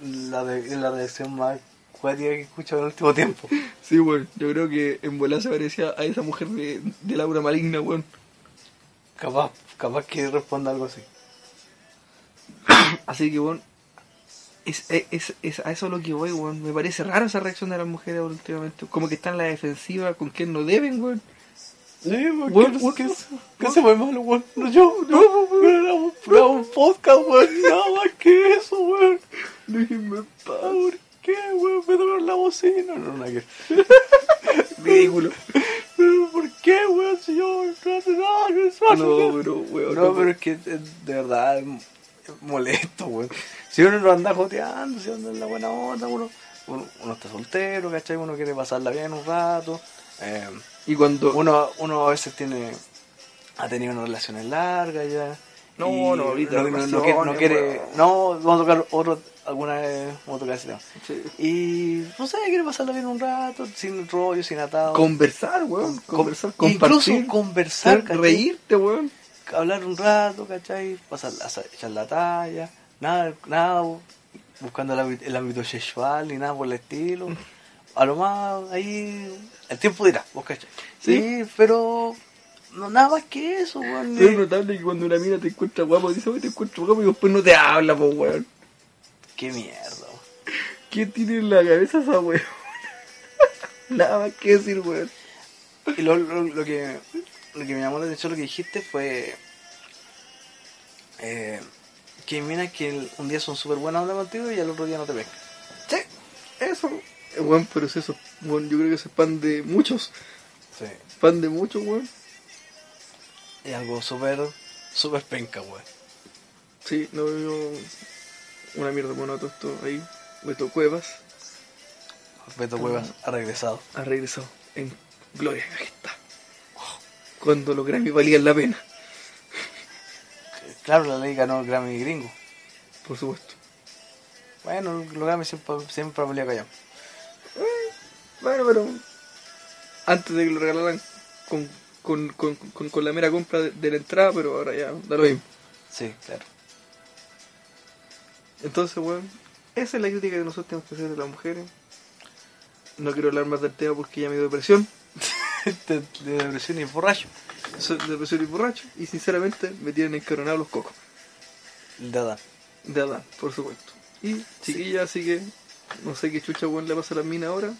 La, de, la reacción más cuática que he escuchado en el último tiempo. Sí, weón, yo creo que en volar se parecía a esa mujer de, de Laura Maligna, weón. Capaz, capaz que responda algo así. Así que, weón, es, es, es, a eso lo que voy, weón. Me parece raro esa reacción de las mujeres últimamente. Como que están en la defensiva con quien no deben, weón. Sí, ¿qué, qué, se fue malo, weón? No, yo, no, era un, era un podcast, weón, nada más que eso, weón. Déjenme en paz. ¿Por qué, weón? Me tocaron la bocina. No, no, que... Ridículo. Pero, ¿Por qué, weón? Si yo no hace nada, fácil. No, pero, weón. No, pero es que eh, de verdad es es molesto, weón. Si uno no anda joteando, si anda en la buena onda, uno, uno, uno está soltero, ¿cachai? Uno quiere pasarla bien un rato. Eh, Y cuando. uno, uno a veces tiene ha tenido unas relaciones largas ya. No, y no, ahorita no, no, no relaciones, quiere, no quiere- weón. no, vamos a tocar otro, alguna vez, vamos a tocar ese tema. Sí. Y no sé, quiere pasarla bien un rato, sin rollo, sin atado. Conversar, weón. Con- Conversar, incluso compartir. conversar, ser- ¿cachai? reírte, weón. hablar un rato, ¿cachai? Pasar, hacer- echar la talla, nada, nada buscando el, ámbito- el ámbito sexual ni nada por el estilo. A lo más ahí, el tiempo dirá, vos cachai. Sí, pero no nada más que eso, weón. Pero es notable que cuando una mina te encuentra guapo, dice, te encuentro guapo y después no te habla, po, weón. Qué mierda, weón. ¿Qué tiene en la cabeza esa weón? Nada más que decir, weón. Y lo, lo, lo que, lo que me llamó la atención, lo que dijiste fue eh, que minas que el- un día son súper buenas onda contigo y al otro día no te pescan. Sí, eso. Weón, pero es eso. Weón, yo creo que eso es pan de muchos. Sí. Pan de muchos, weón. Es algo súper, súper penca, weón. Sí, no veo una mierda bueno todo esto ahí. Beto Cuevas Beto Cuevas ha regresado. ha regresado en gloria majestad. Cuando los Grammy valían la pena, Claro, la ley ganó el Grammy gringo. por supuesto. Bueno, los Grammy siempre, siempre valía callar. Bueno, pero antes de que lo regalaran con, con, con, con, con la mera compra de, de la entrada, pero ahora ya da lo mismo. Sí, claro. Entonces, weón, esa es la crítica que nosotros tenemos que hacer de las mujeres. No quiero hablar más del tema porque ya me dio depresión. de, de depresión y borracho. Soy depresión y borracho. Y sinceramente me tienen encabronados los cocos. De Adán. De Adán, por supuesto. Y chiquilla, así que no sé qué chucha weón le pasa a la mina ahora.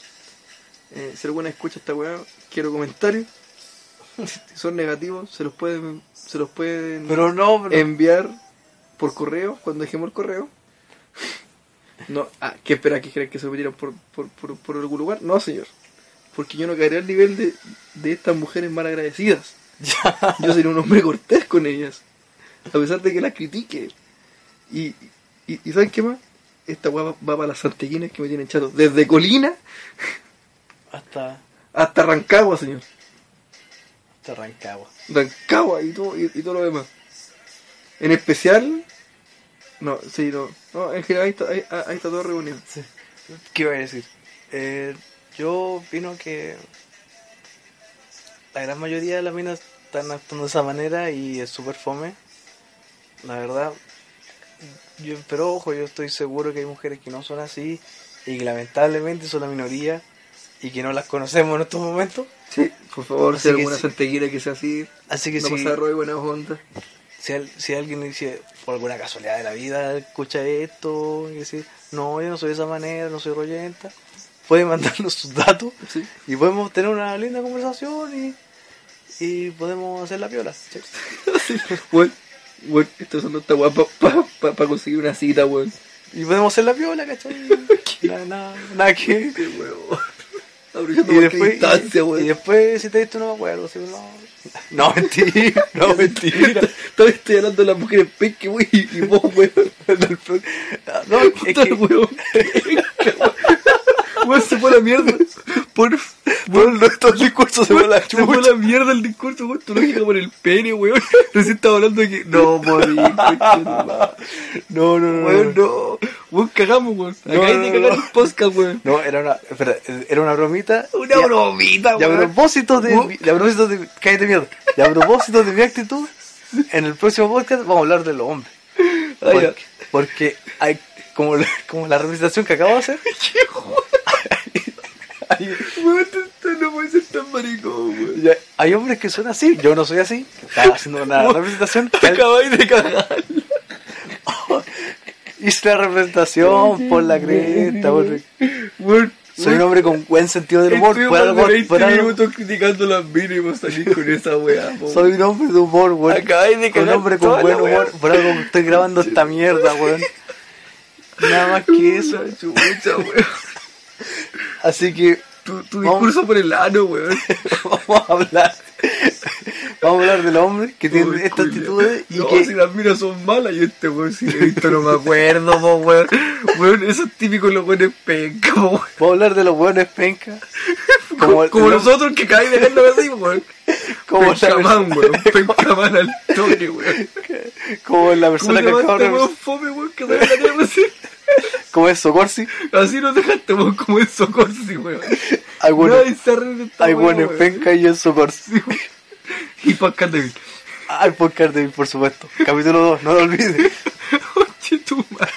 Eh, si alguna escucha esta weá, quiero comentarios. Si son negativos, se los pueden, se los pueden Pero no, pero... enviar por correo cuando dejemos el correo. No, ah, ¿qué espera que crean que se lo metieran por, por, por, por algún lugar? No, señor. Porque yo no caeré al nivel de, de estas mujeres mal agradecidas. Ya. Yo seré un hombre cortés con ellas. A pesar de que las critique. Y, y, y ¿saben qué más? Esta weá va, va para las santeguinas que me tienen chato. Desde Colina Hasta, hasta Rancagua, señor. hasta Rancagua. Rancagua y todo, y, y todo lo demás. En especial... No, sí, no. No, en general ahí está, ahí, ahí está todo reunido. Sí. ¿Qué iba a decir? Eh, yo opino que la gran mayoría de las minas están actuando de esa manera y es súper fome. La verdad. Yo, pero ojo, yo estoy seguro que hay mujeres que no son así y que lamentablemente son la minoría y que no las conocemos en estos momentos. Sí, por favor, Así si alguna sí. que sea así, Así que no pasa de buena onda. si, si alguien dice por alguna casualidad de la vida escucha esto y dice, no, yo no soy de esa manera, no soy rollenta, puede mandarnos sus datos Sí. y podemos tener una linda conversación y, y podemos hacer la piola. ¿sí? Bueno, Weón, esto usando esta weá para pa, pa, conseguir una cita, weón. Y podemos hacer la viola, ¿cachai? nada, nada, nada que... Qué weón. Y después, instancia, y, y después, si te visto, no me acuerdo. si no, no, mentira, no, mentira. Todavía estoy hablando de las mujeres penque, weón, y vos, weón. No, es que, weón. Weón, se fue a la mierda. Por, por el resto del discurso se fue la se fue a chucha. la mierda el discurso, weón. Tu lógica por el pene, weón. Recién estaba hablando de que. No, morí. No, no, no. Weón, no. no. Weón, cagamos, weón. No, Acabáis no, de cagar no. el podcast, weón. No, era una, espera, era una bromita. Una Y a- bromita, Y a weón. propósito de, Weón. y a propósito de, cállate mierda. Y a propósito de mi actitud, en el próximo podcast vamos a hablar de los hombres. Ah. Porque, porque hay, como, la- como la representación que acabo de hacer, hay, no puede ser tan maricón, ya- hay hombres que son así, yo no soy así. Estaba haciendo una representación, Te acabáis de cagar. hice la representación por la cresta, por- soy un hombre con buen sentido del humor, Estuvimos por 20 por algo- minutos criticando las vos salís con esa weá, soy un hombre de humor, weón. Acabáis de un cagar hombre con buen humor, por algo estoy grabando esta mierda, weón. Nada más que eso. Chucha, weón. Así que Tu, tu Vamos. discurso por el ano, weón. vamos a hablar. Vamos a hablar de los hombres que tienen Uy, estas culiao. actitudes y no, que si las minas son malas y este weón si lo he visto no me acuerdo, po, weón. Weón, eso es típico de los weones penca, po, weón. vamos a hablar de los buenos pencas. Como, Como, nosotros que caen dejando así, weón. como Pencamán, weón. Pencamán al toque, weón. como la ¿Cómo persona que llamaste, de weón? Fome, weón, que se la tierra así. Como es Socorsi. Así nos dejaste, weón, como en Socorsi, weón. Hay buenos, de hay buenos pencas y en Socorsi. Y Pascal Devil. Hay podcast de por supuesto. Capítulo 2, no lo olvides. Oye, tu madre.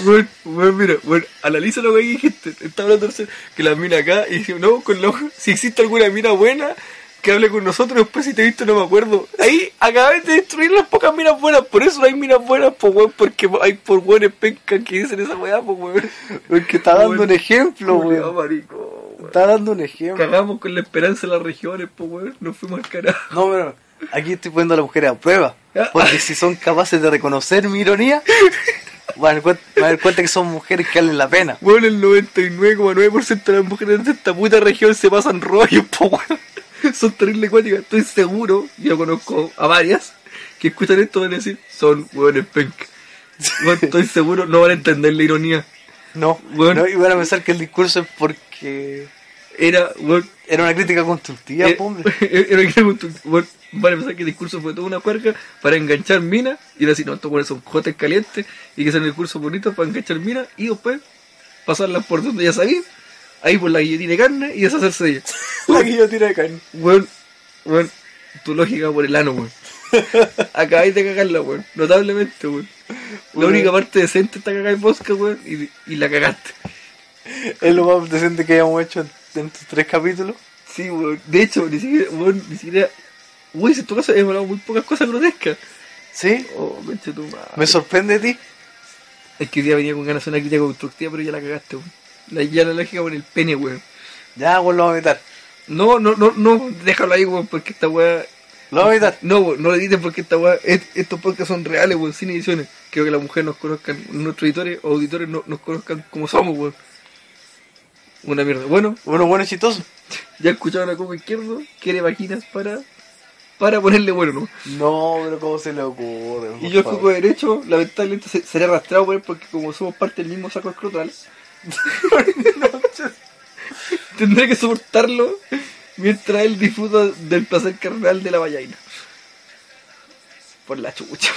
Bueno, bueno, mira, bueno, analiza lo que dijiste. Está hablando de que la mina acá y dice, no, con los, si existe alguna mina buena, que hable con nosotros. Después, si te he visto, no me acuerdo. Ahí acabé de destruir las pocas minas buenas. Por eso no hay minas buenas, pues, weón, porque hay por buenos pencas que dicen esa weá, pues, weón. Porque está dando un ejemplo, weón. marico, weón. Está dando un ejemplo. Cagamos con la esperanza en las regiones, pues, weón. Nos fuimos al carajo. No, pero aquí estoy poniendo a las mujeres a prueba. Porque si son capaces de reconocer mi ironía, van a dar cuen- van a dar cuenta que son mujeres que valen la pena. Bueno, el 99,9% de las mujeres de esta puta región se pasan rollos, po, weón. Son terribles cuáticas. Estoy seguro, yo conozco a varias, que escuchan esto y van a decir, son hueones penca. Estoy seguro, no van a entender la ironía. No, Bueno. no, y van a pensar que el discurso es porque Era, weón, era una crítica constructiva, eh, po, hombre. era que weón, van a pensar que el discurso fue toda una cuerca para enganchar minas y decir, no, estos weones son jotes calientes y que sean el discurso bonito para enganchar minas y después pasarlas por donde ya sabía, ahí por la guillotina de carne y deshacerse de ellas. La guillotina de carne. Weón, weón, tu lógica por el ano, weón. Acabáis de cagarla, weón. Notablemente, weón. La Weón. única parte decente está cagada en Bosca, weón, y, y la cagaste. Es lo más decente que hayamos hecho en, en estos tres capítulos. Sí, weón. De hecho, ni siquiera, weón, ni siquiera. Uy, en tu caso hemos hablado muy pocas cosas grotescas. ¿Sí? Oh, tu madre. Me sorprende de ti. Es que hoy día venía con ganas de una crítica constructiva, pero ya la cagaste, weón. La, ya la lógica por el pene, weón. Ya, weón, lo vamos a evitar. No, no, no, no, déjalo ahí, weón, porque esta weá. Lo vamos a evitar. No, weón, no lo editen porque esta weá, es- estos podcasts son reales, weón, sin ediciones. Quiero que las mujeres nos conozcan, nuestros editores o auditores no- nos conozcan como somos, weón. Una mierda. Bueno, Bueno, bueno, chistoso. ya escucharon a Coco Izquierdo, quiere vaquinas para, para ponerle bueno, ¿no? No, pero ¿cómo se le ocurre? Y yo el? Coco Derecho, lamentablemente se- seré arrastrado por él porque como somos parte del mismo saco escrotal, tendré que soportarlo mientras él disfruta del placer carnal de la vallaina. Por la chucha.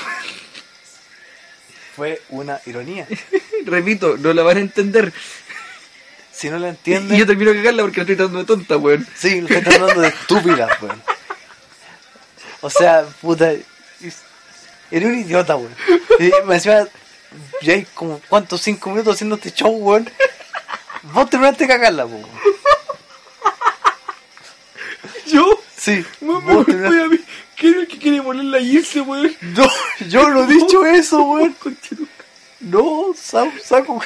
Fue una ironía. Repito, no la van a entender. Si no la entienden, y yo termino de cagarla porque la estoy tratando de tonta, weón. sí, lo estoy tratando de estúpida, weón. O sea, puta. es- Eres un idiota, weón. Y me encima, ya hay como, ¿cuántos? Cinco minutos haciendo este show, weón. Vos terminaste de cagarla, weón. Yo, Sí, weón, me terminaste- a mí. ¿Quién es el que quiere ponerla a irse, weón? No, yo no he dicho eso, weón. No, saco, saco,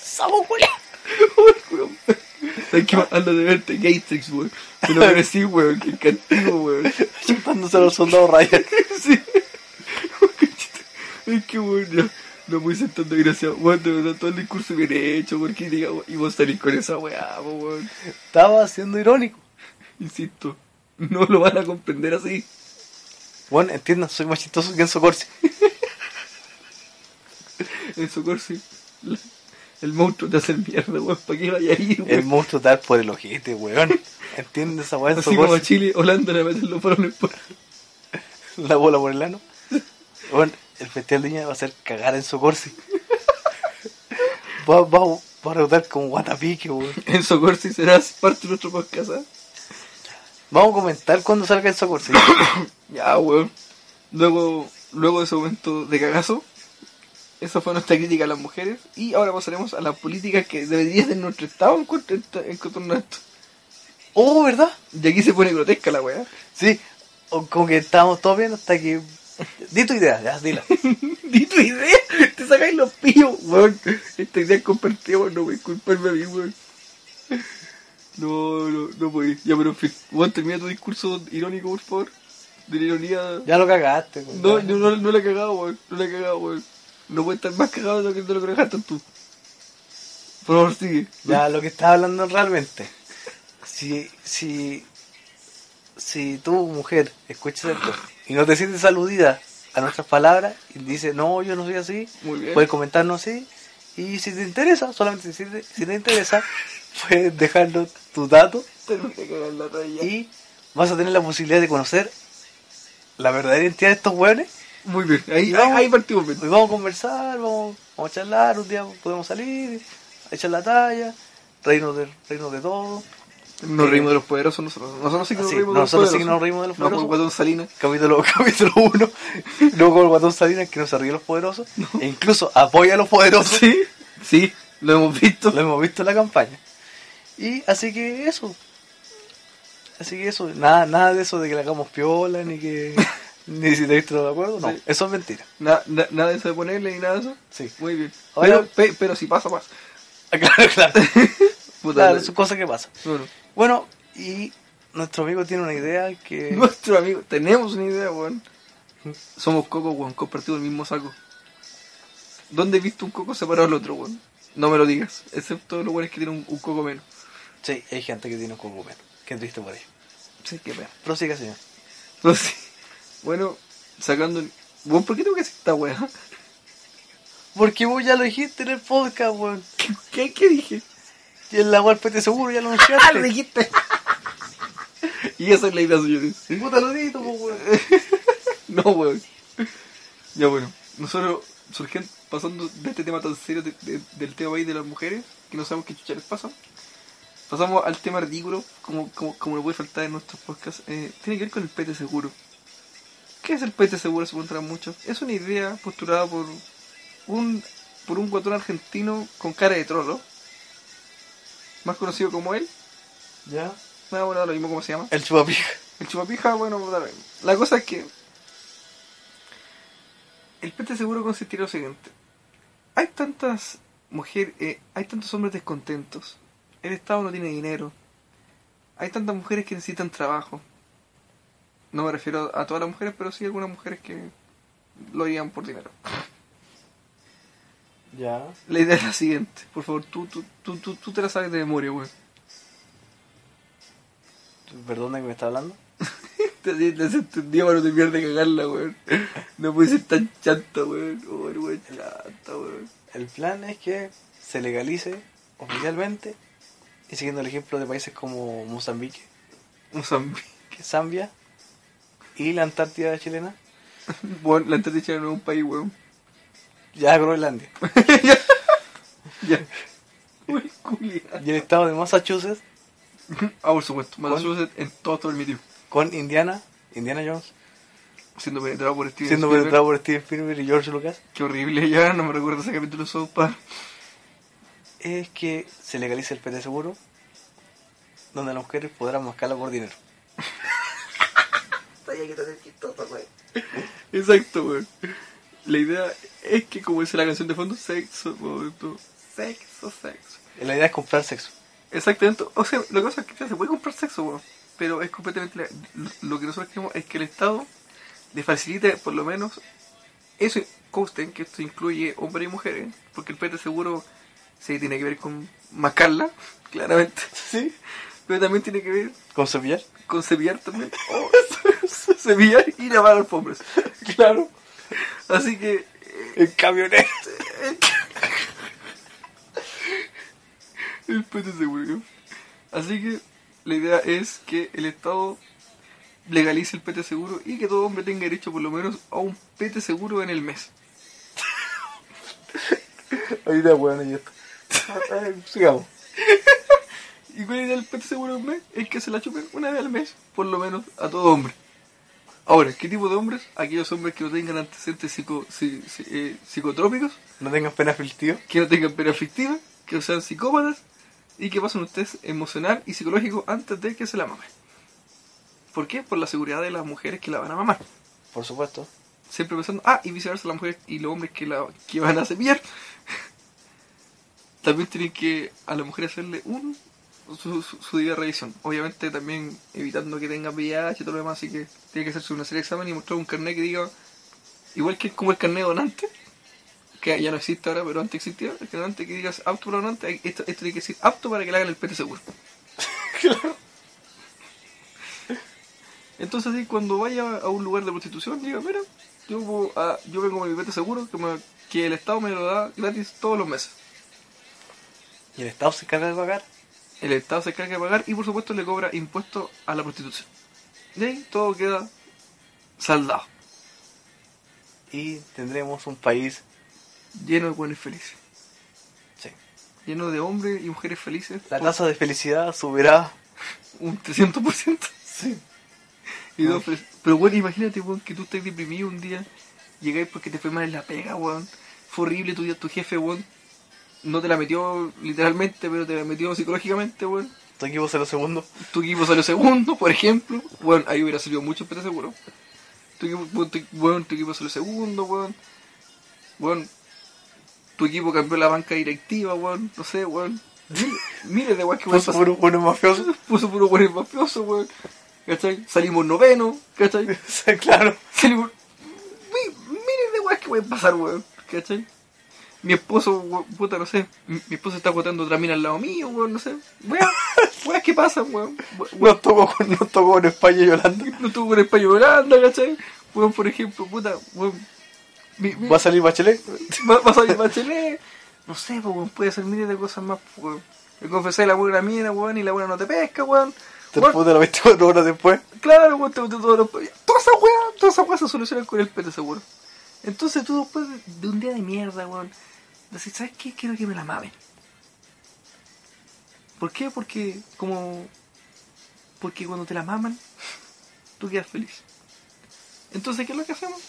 saco, weón. ¿Sabes qué? Ando de verte, Gatrix, weón. Te lo merecí, weón. Qué castigo, weón. Chupándose a los soldados Ryan. Sí. weón, ya. No muy ser tan desgraciado. Weón, de verdad, todo el discurso bien hecho, porque diga, y vos salís con esa weá, weón. Estaba siendo irónico. Insisto, no lo van a comprender así. Bueno, entiendan, soy más chistoso que Enzo Corsi. En su corsi, el monstruo te hace mierda, weón. ¿Para qué vaya ahí, weón? El monstruo tal por el ojete, weón. ¿Entiendes esa weá? Enzo Así como a? Chile, Holanda le meten los balones por. La bola por el ano. Bueno, el Festival de Viña va a ser cagar en su Corsi. Va, va, va a rebotar como guatapique, weón. En su corsi serás parte de nuestro podcast, ¿ah? Vamos a comentar cuando salga Enzo Corsi. Ya, weón. Luego, luego de ese momento de cagazo, esa fue nuestra crítica a las mujeres. Y ahora pasaremos a las políticas que debería de nuestro Estado en cuanto, en torno a esto. Oh, ¿verdad? Y aquí se pone grotesca la weá. Sí. O como que estábamos todos bien hasta que... Di tu idea, ya, dila. Di tu idea, te sacáis los pillos, weón. Esta idea es compartida, weón, no voy a culparme a mí, weón. No, no, no voy. Ya, pero en fin, weón, termina tu discurso irónico, por favor. De la ironía. Ya lo cagaste, weón. No, no, no, no la he cagado, weón. No la he cagado, weón. No puede estar más cagado de lo que, de lo dejaste tú. Por favor, sigue. Ya, lo que estás hablando realmente. Si, si, si tú, mujer, escuchas esto y no te sientes aludida a nuestras palabras y dices, no, yo no soy así, puedes comentarnos así. Y si te interesa, solamente si te, si te interesa, puedes dejarnos tus datos y vas a tener la posibilidad de conocer la verdadera identidad de estos hueones. Muy bien, ahí, ahí, vamos- ahí partimos bien. Vamos a conversar, vamos, vamos a charlar, un día podemos salir, echar la talla, reírnos de, reírnos de todo. Nos reímos de los poderosos nosotros. Nosotros sí que nos Sí, reímos de los nosotros sí que poderosos. nos reímos de los No, por poderosos. Guatón Salinas. Capítulo, capítulo 1, luego con el guatón Salinas que no se ríe de los poderosos, e incluso apoya a los poderosos, Sí, sí, lo hemos visto. lo hemos visto en la campaña. Y así que eso, así que eso, nada, nada de eso de que le hagamos piola, ni que, ni si te viste de acuerdo, no, Sí. eso es mentira. Na- na- nada de eso de ponerle ni nada de eso. Sí. Muy bien. Ahora- pero, pe- pero si pasa, pasa. Claro, claro, Puta claro, son cosas que pasan. Bueno, Bueno, y nuestro amigo tiene una idea que... nuestro amigo, tenemos una idea, weón. Somos cocos, weón, compartimos el mismo saco. ¿Dónde he visto un coco separado del otro, weón? No me lo digas, excepto los weones que tienen un, un coco menos. Sí, hay gente que tiene un coco menos. Qué triste por ello. Sí, qué pena. Prosiga, señor. Sé. Bueno, sacando. el- Weón, ¿por qué tengo que hacer esta weá? Porque vos ya lo dijiste en el podcast, weón. ¿Qué, qué dije? Y en la web te seguro ya lo ¡Ah, anunciaste. lo dijiste! y esa es la idea, señores. Puta lo dito, po, weón. No, weón. Ya bueno, nosotros surgen, pasando de este tema tan serio de- de- del tema ahí de las mujeres, que no sabemos qué chucha les pasa, pasamos al tema ridículo, como, como, como no puede faltar en nuestros podcasts, eh, tiene que ver con el pete seguro. ¿Qué es el pete seguro? Se preguntarán muchos. Es una idea postulada por un por un guatón argentino con cara de trolo, más conocido como él, Ya. me da bueno, lo mismo como se llama. El chupapija. El chupapija, bueno, da lo mismo. la cosa es que el pete seguro consistiría en lo siguiente. Hay tantas mujeres, eh, hay tantos hombres descontentos. El Estado no tiene dinero. Hay tantas mujeres que necesitan trabajo. No me refiero a todas las mujeres, pero sí a algunas mujeres que lo harían por dinero. Ya. La idea es la siguiente. Por favor, tú, tú, tú, tú, tú te la sabes de memoria, weón. ¿Perdón de que me está hablando? Te desentendía para no terminar de cagarla, weón. No puede ser tan chanta, weón. Weón, chanta, weón. El plan es que se legalice oficialmente y siguiendo el ejemplo de países como Mozambique, Mozambique. Zambia y la Antártida chilena, Bueno, la Antártida no es un país, weón. Ya Groenlandia Ya. Uy, y el estado de Massachusetts Ah, por supuesto. Massachusetts en todo está permitido. con Indiana, Indiana Jones, Siendo penetrado por Steven siendo Spielberg. penetrado por Steven Spielberg y George Lucas, Qué horrible, ya no me recuerdo ese capítulo de South Park. es que se legalice el PT seguro, donde las mujeres podrán mascarla por dinero. Exacto, weón. La idea es que, como dice la canción de fondo, sexo, momento. Sexo, sexo. La idea es comprar sexo. Exactamente. O sea, lo que pasa es que se puede comprar sexo, weón. Pero es completamente. la- lo que nosotros queremos es que el Estado le facilite, por lo menos, eso. consten que esto incluye hombres y mujeres, porque el PT seguro sí tiene que ver con mascarla, claramente, ¿Sí? pero también tiene que ver ¿Con cepillar? con cepillar también, o cepillar y lavar alfombras. Claro. Así que El camionero. el PT seguro. ¿no? Así que la idea es que el Estado legalice el PT seguro y que todo hombre tenga derecho por lo menos a un PT seguro en el mes. Ahí está, weón, y esto. Sigamos. ¿Y cuál es el PT seguro del mes? Es que se la chupen una vez al mes, por lo menos, a todo hombre. Ahora, ¿qué tipo de hombres? Aquellos hombres que no tengan antecedentes psico- si- si- eh, psicotrópicos, No tengas pena aflictiva. que no tengan pena afectiva, que no sean psicópatas y que pasen un test emocional y psicológico antes de que se la mamen. ¿Por qué? Por la seguridad de las mujeres que la van a mamar. Por supuesto. Siempre pensando, ah, y viceversa las mujeres y los hombres que la que van a cepillar. También tienen que a la mujer hacerle un su, su, su debida revisión. Obviamente también evitando que tenga VIH y todo lo demás, así que tiene que hacerse una serie de exámenes y mostrar un carnet que diga, igual que como el carnet donante, que ya no existe ahora, pero antes existía, el carnet donante que digas apto para donante, esto, esto tiene que decir apto para que le hagan el PT seguro. Claro. Entonces así cuando vaya a un lugar de prostitución, diga, mira, yo, ah, yo vengo con mi PT seguro que, me- que el Estado me lo da gratis todos los meses. ¿Y el Estado se encarga de pagar? El Estado se encarga de pagar y por supuesto le cobra impuestos a la prostitución. De ahí todo queda saldado, Y tendremos un país. lleno de buenos felices. Sí. Lleno de hombres y mujeres felices. La por tasa de felicidad subirá. Un 300%. Sí. Y dos, pero, pero bueno, imagínate, weón, que tú estés deprimido un día, llegáis porque te fue mal en la pega, weón. Fue horrible tu día, tu jefe, weón. No te la metió literalmente, pero te la metió psicológicamente, weón. Tu equipo será segundo. Tu equipo salió segundo, por ejemplo. Bueno, ahí hubiera salido mucho, pero seguro. Tu equipo, tu, weón, tu equipo salió segundo, weón. Weón, tu equipo cambió la banca directiva, weón. No sé, weón. Mil- Miles de weón que Puso puro bueno mafioso. puso puro weón mafioso, weón. ¿Cachai? Salimos noveno, ¿cachai? Claro. Salimos... Mi- Miles de weón que pueden pasar, weón. ¿Cachai? Mi esposo, puta, no sé. Mi, mi esposo está agotando otra mina al lado mío, weón, no sé. Weón, weón, ¿qué pasa, weón? Weón, Nos tocó, con- nos tocó en España y Holanda. no tuvo con España y Holanda, ¿cachai? Weón, por ejemplo, puta, weón. mi- mi- ¿Va a salir Bachelet? va, va a salir Bachelet. No sé, pues, weón, puede ser miles de cosas más, pues, weón. Le confesé la buena mina, weón, y la buena no te pesca, weón. Te puta las 24 horas después. Claro, weón, te boté todos los... Todas esas weas, todas esas weas se solucionan con el PT seguro. Entonces tú después de, de un día de mierda, weón, decís, ¿sabes qué? Quiero que me la mamen. ¿Por qué? Porque como... Porque cuando te la maman, tú quedas feliz. Entonces, ¿qué es lo que hacemos?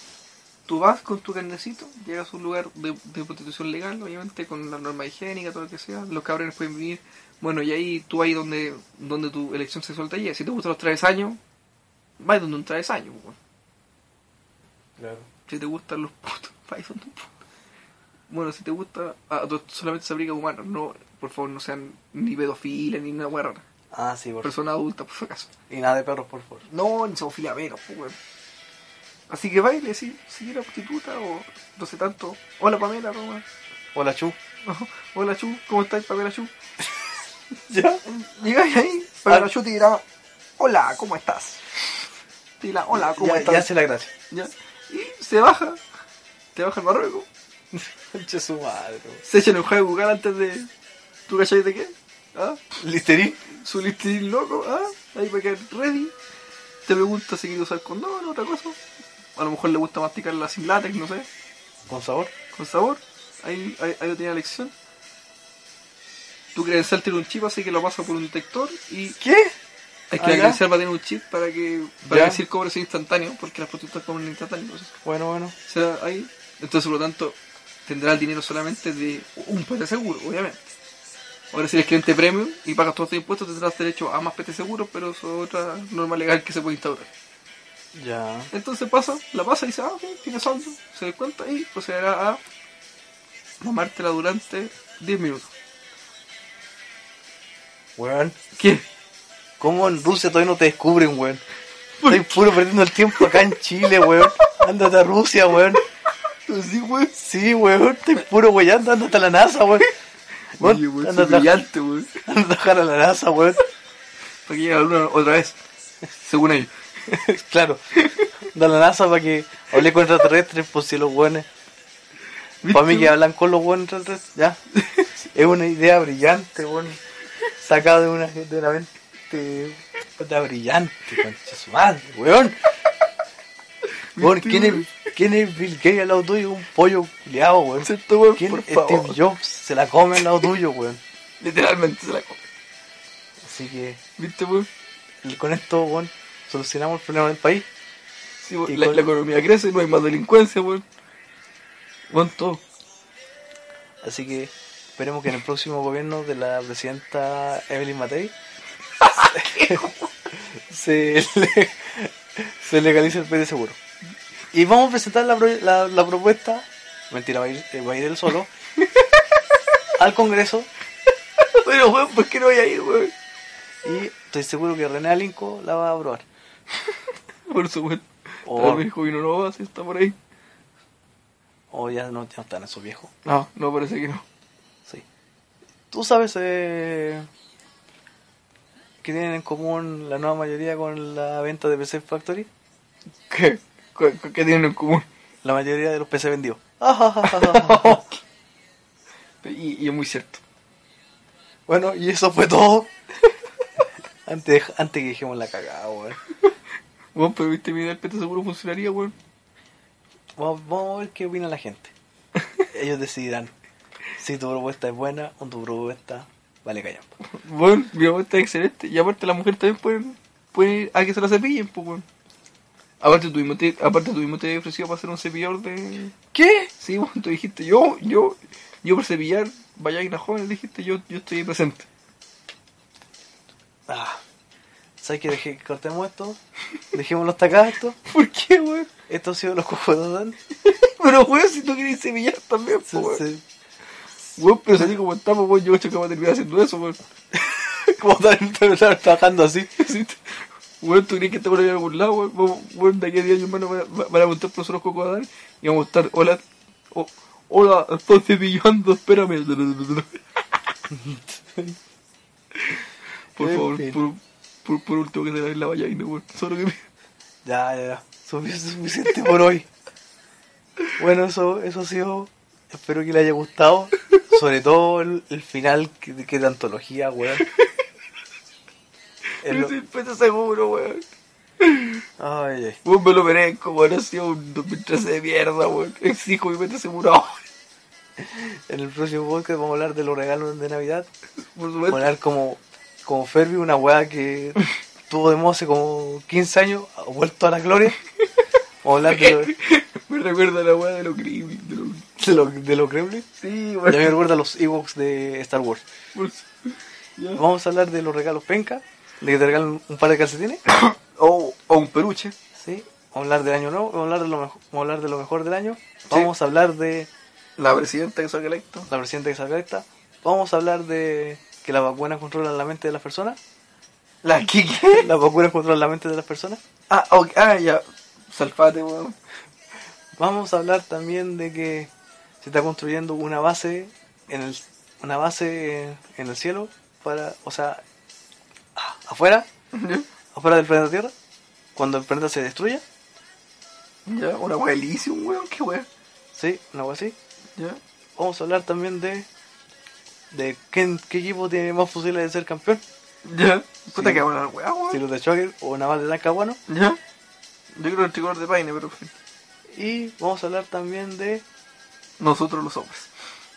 Tú vas con tu carnecito, llegas a un lugar de, de prostitución legal, obviamente, con la norma higiénica, todo lo que sea. Los cabrones pueden venir. Bueno, y ahí tú ahí donde, donde tu elección sexual te llegue. Si te gustan los travesaños, vas donde un travesaño, weón. Claro. Si te gustan los putos, vais donde un puto. Bueno, si te gusta, ah, solamente se abriga humanos, no, por favor, no sean ni pedofilia ni una hueá rara. Ah, sí, por Personas adultas, por si acaso. Y nada de perros, por favor. No, ni zoofilia menos, pues. Así que baile, sí, si era prostituta o no sé tanto. Hola Pamela, Roma. Hola, Chu. Hola Chu, ¿cómo estás, Pamela Chu? ¿Ya? Llegáis ahí, Pamela Ah. Chu te dirá, hola, ¿cómo estás? Te dirá, hola, ¿cómo ya, estás? ya hace la gracia. Ya. Y se baja, te baja el marruecos, Concha su madre. se echa en el juego de Google antes de. ¿Tú cachai de qué? ¿Ah? Listerín. Su listín loco, ¿ah? Ahí para quedar ready. Te pregunta si quiere usar condón o otra cosa. A lo mejor le gusta masticarla sin látex, no sé, Con sabor. con sabor. Ahí, ahí, ahí lo tiene la lección. Tu credencial tiene un chip, así que lo pasa por un detector y ¿Qué? es que Ah, la credencial va a tener un chip para que para Ya. decir cobro sea instantáneo, porque las prostitutas cobran instantáneo. entonces. Bueno, bueno. O sea, ahí. Entonces, por lo tanto, tendrá el dinero solamente de un PT seguro, obviamente. Ahora, si eres cliente premium y pagas todos tus impuestos, tendrás derecho a más PT seguros, pero eso es otra norma legal que se puede instaurar. Ya. Entonces pasa, la pasa y dice, ah, ok, tiene saldo, se da cuenta y procederá a mamártela durante 10 minutos. Weón. ¿Qué? ¿Cómo en Rusia todavía no te descubren, weón? Estoy puro perdiendo el tiempo acá en Chile, weón. Ándate a Rusia, weón. Así, weón. Sí, weón, estoy puro weyando, andate a la NASA, weón. Weón, Oye, weón, anda brillante, weón. anda a la NASA, weón. Para que llegue a la luna otra vez. Según ellos. claro. Anda a la NASA para que hable con extraterrestres, pues si los weones. Para mí que hablan con los buenos extraterrestres, ya. Es una idea brillante, weón. Sacada de una, de una mente puta brillante, concha su madre, weón. Weón, ¿Viste, ¿quién es, ¿quién es Bill Gates al lado tuyo? Un pollo culiado, weón. ¿Cierto, weón? ¿Quién Por Steve. Jobs se la come al lado tuyo, weón? Literalmente se la come. Así que ¿Viste, weón? con esto, weón, solucionamos el problema del país. Sí, weón, Y la, con- la economía crece, no hay más delincuencia, weón. Weón, todo. Así que esperemos que en el próximo gobierno de la presidenta Evelyn Matei se, le- se legalice el PD seguro. Y vamos a presentar la, la, la propuesta, mentira, va a, ir, eh, va a ir él solo, al Congreso Pero, weón, ¿por qué no voy a ir, weón? y estoy seguro que René Alinco la va a aprobar. Por supuesto. O, Jovino Nova, si está por ahí. o ya no, ya no están esos viejos. No, no parece que no. Sí. ¿Tú sabes eh, qué tienen en común la nueva mayoría con la venta de PC Factory? ¿Qué? ¿Qué, qué tienen en común? La mayoría de los PC vendidos. Y, y es muy cierto. bueno, y eso fue todo. antes, antes que dejemos la cagada, weón. Weón, pero viste mi PT seguro funcionaría, weón. Vamos, vamos a ver qué opina la gente. Ellos decidirán si tu propuesta es buena o tu propuesta vale callar. Bueno, mi propuesta es excelente. Y aparte la mujer también puede, puede ir a que se la cepillen, pues, weón. Aparte mismo te, aparte mismo te ofreció para hacer un cepillador de... ¿Qué? Sí, weón, tú dijiste, yo, yo, yo por cepillar vallaina joven, dijiste, yo, yo estoy presente. Ah, ¿Sabes que dejé, cortemos esto? Dejémoslo hasta acá esto. ¿Por qué, weón? Esto ha sido los cojos de. Pero, weón, si tú quieres cepillar también, pues, Sí, weón. sí. Weón, pero si así como estamos, weón, yo creo que vamos a terminar haciendo eso, weón. Como tal, estar trabajando así. Sí, Weón, ¿tú crees que te van a ir a algún lado, weón? Weón, de aquí a 10 años nos van a, montar profesores cocodán y vamos a estar, hola, oh, hola, estoy cepillando, espérame. Por favor, por, por, por último que se laven la vallaina, weón. Solo que me... Ya, ya, ya. Sufi- Suficiente por hoy. Bueno, eso, eso ha sido. Espero que le haya gustado. Sobre todo el, el final, que, que de antología, weón. Es lo- Yo soy pete seguro, weón. Ay, ay. Weón, me lo merezco, weón. Ha sido un 2013 de mierda, weón. Exijo mi mente seguro. En el próximo podcast vamos a hablar de los regalos de Navidad. Por Vamos a supuesto. hablar como, como Ferbi, una weá que tuvo de moda hace como 15 años, ha vuelto a la gloria. Vamos a hablar de lo, Me recuerda a la weá de los Gremlins. De los... de lo, de lo Kremlin. Sí, Ya weón. me recuerda a los Ewoks de Star Wars. Ya. Vamos a hablar de los regalos penca, de que te regalan un par de calcetines. O, o un peluche. Sí. Vamos a hablar del año nuevo, vamos a hablar de lo mejor, vamos a hablar de lo mejor del año. Vamos a hablar de La presidenta que salga electo. la presidenta que salga esta. Vamos a hablar de que las vacunas controlan la mente de las personas. ¿La qué qué? Las vacunas controlan la mente de las personas. Ah, ok, ah, ya. Salfate, weón. Vamos a hablar también de que se está construyendo una base en el una base en el cielo para, o sea, afuera, Ya, afuera del planeta Tierra, cuando el planeta se destruya, ya, una weá Elysium, weón, qué weá. sí, una cosa así. Ya. Vamos a hablar también de de qué, qué equipo tiene más posibilidades de ser campeón, Ya. Puta Sí. que buena la weá, si weón. los de Shocker o Naval de Talcahuano. Ya. Yo creo el tricolor de Paine, pero. Y vamos a hablar también de, Nosotros los hombres.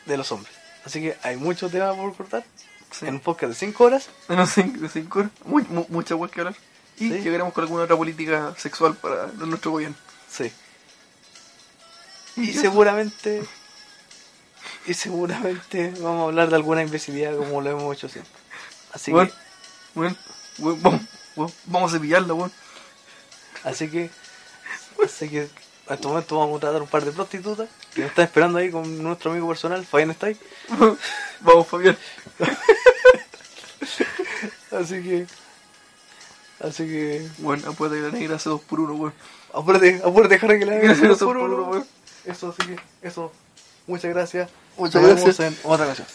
de los hombres. Así que hay muchos temas por cortar. Sí. En un podcast de 5 horas. Cinco, de cinco horas. Muy, mu- mucha weá que hablar. Y Sí. llegaremos con alguna otra política sexual para nuestro gobierno. Sí. Y seguramente. Y seguramente vamos a hablar de alguna imbecilidad como lo hemos hecho siempre. Así que. weón, weón, vamos, a cepillarla, weón. Así que. Así que. En este momento vamos a tratar un par de prostitutas que nos están esperando ahí con nuestro amigo personal, Fabián está ahí. vamos, Fabián. Así que. Así que. Bueno, apuesta que la negra hace dos por uno, weón. Apúrate, apúrate, dejar que la haga Hace dos por uno. weón. Eso, así que, eso. Muchas gracias. Muchas Nos vemos gracias. en otra ocasión.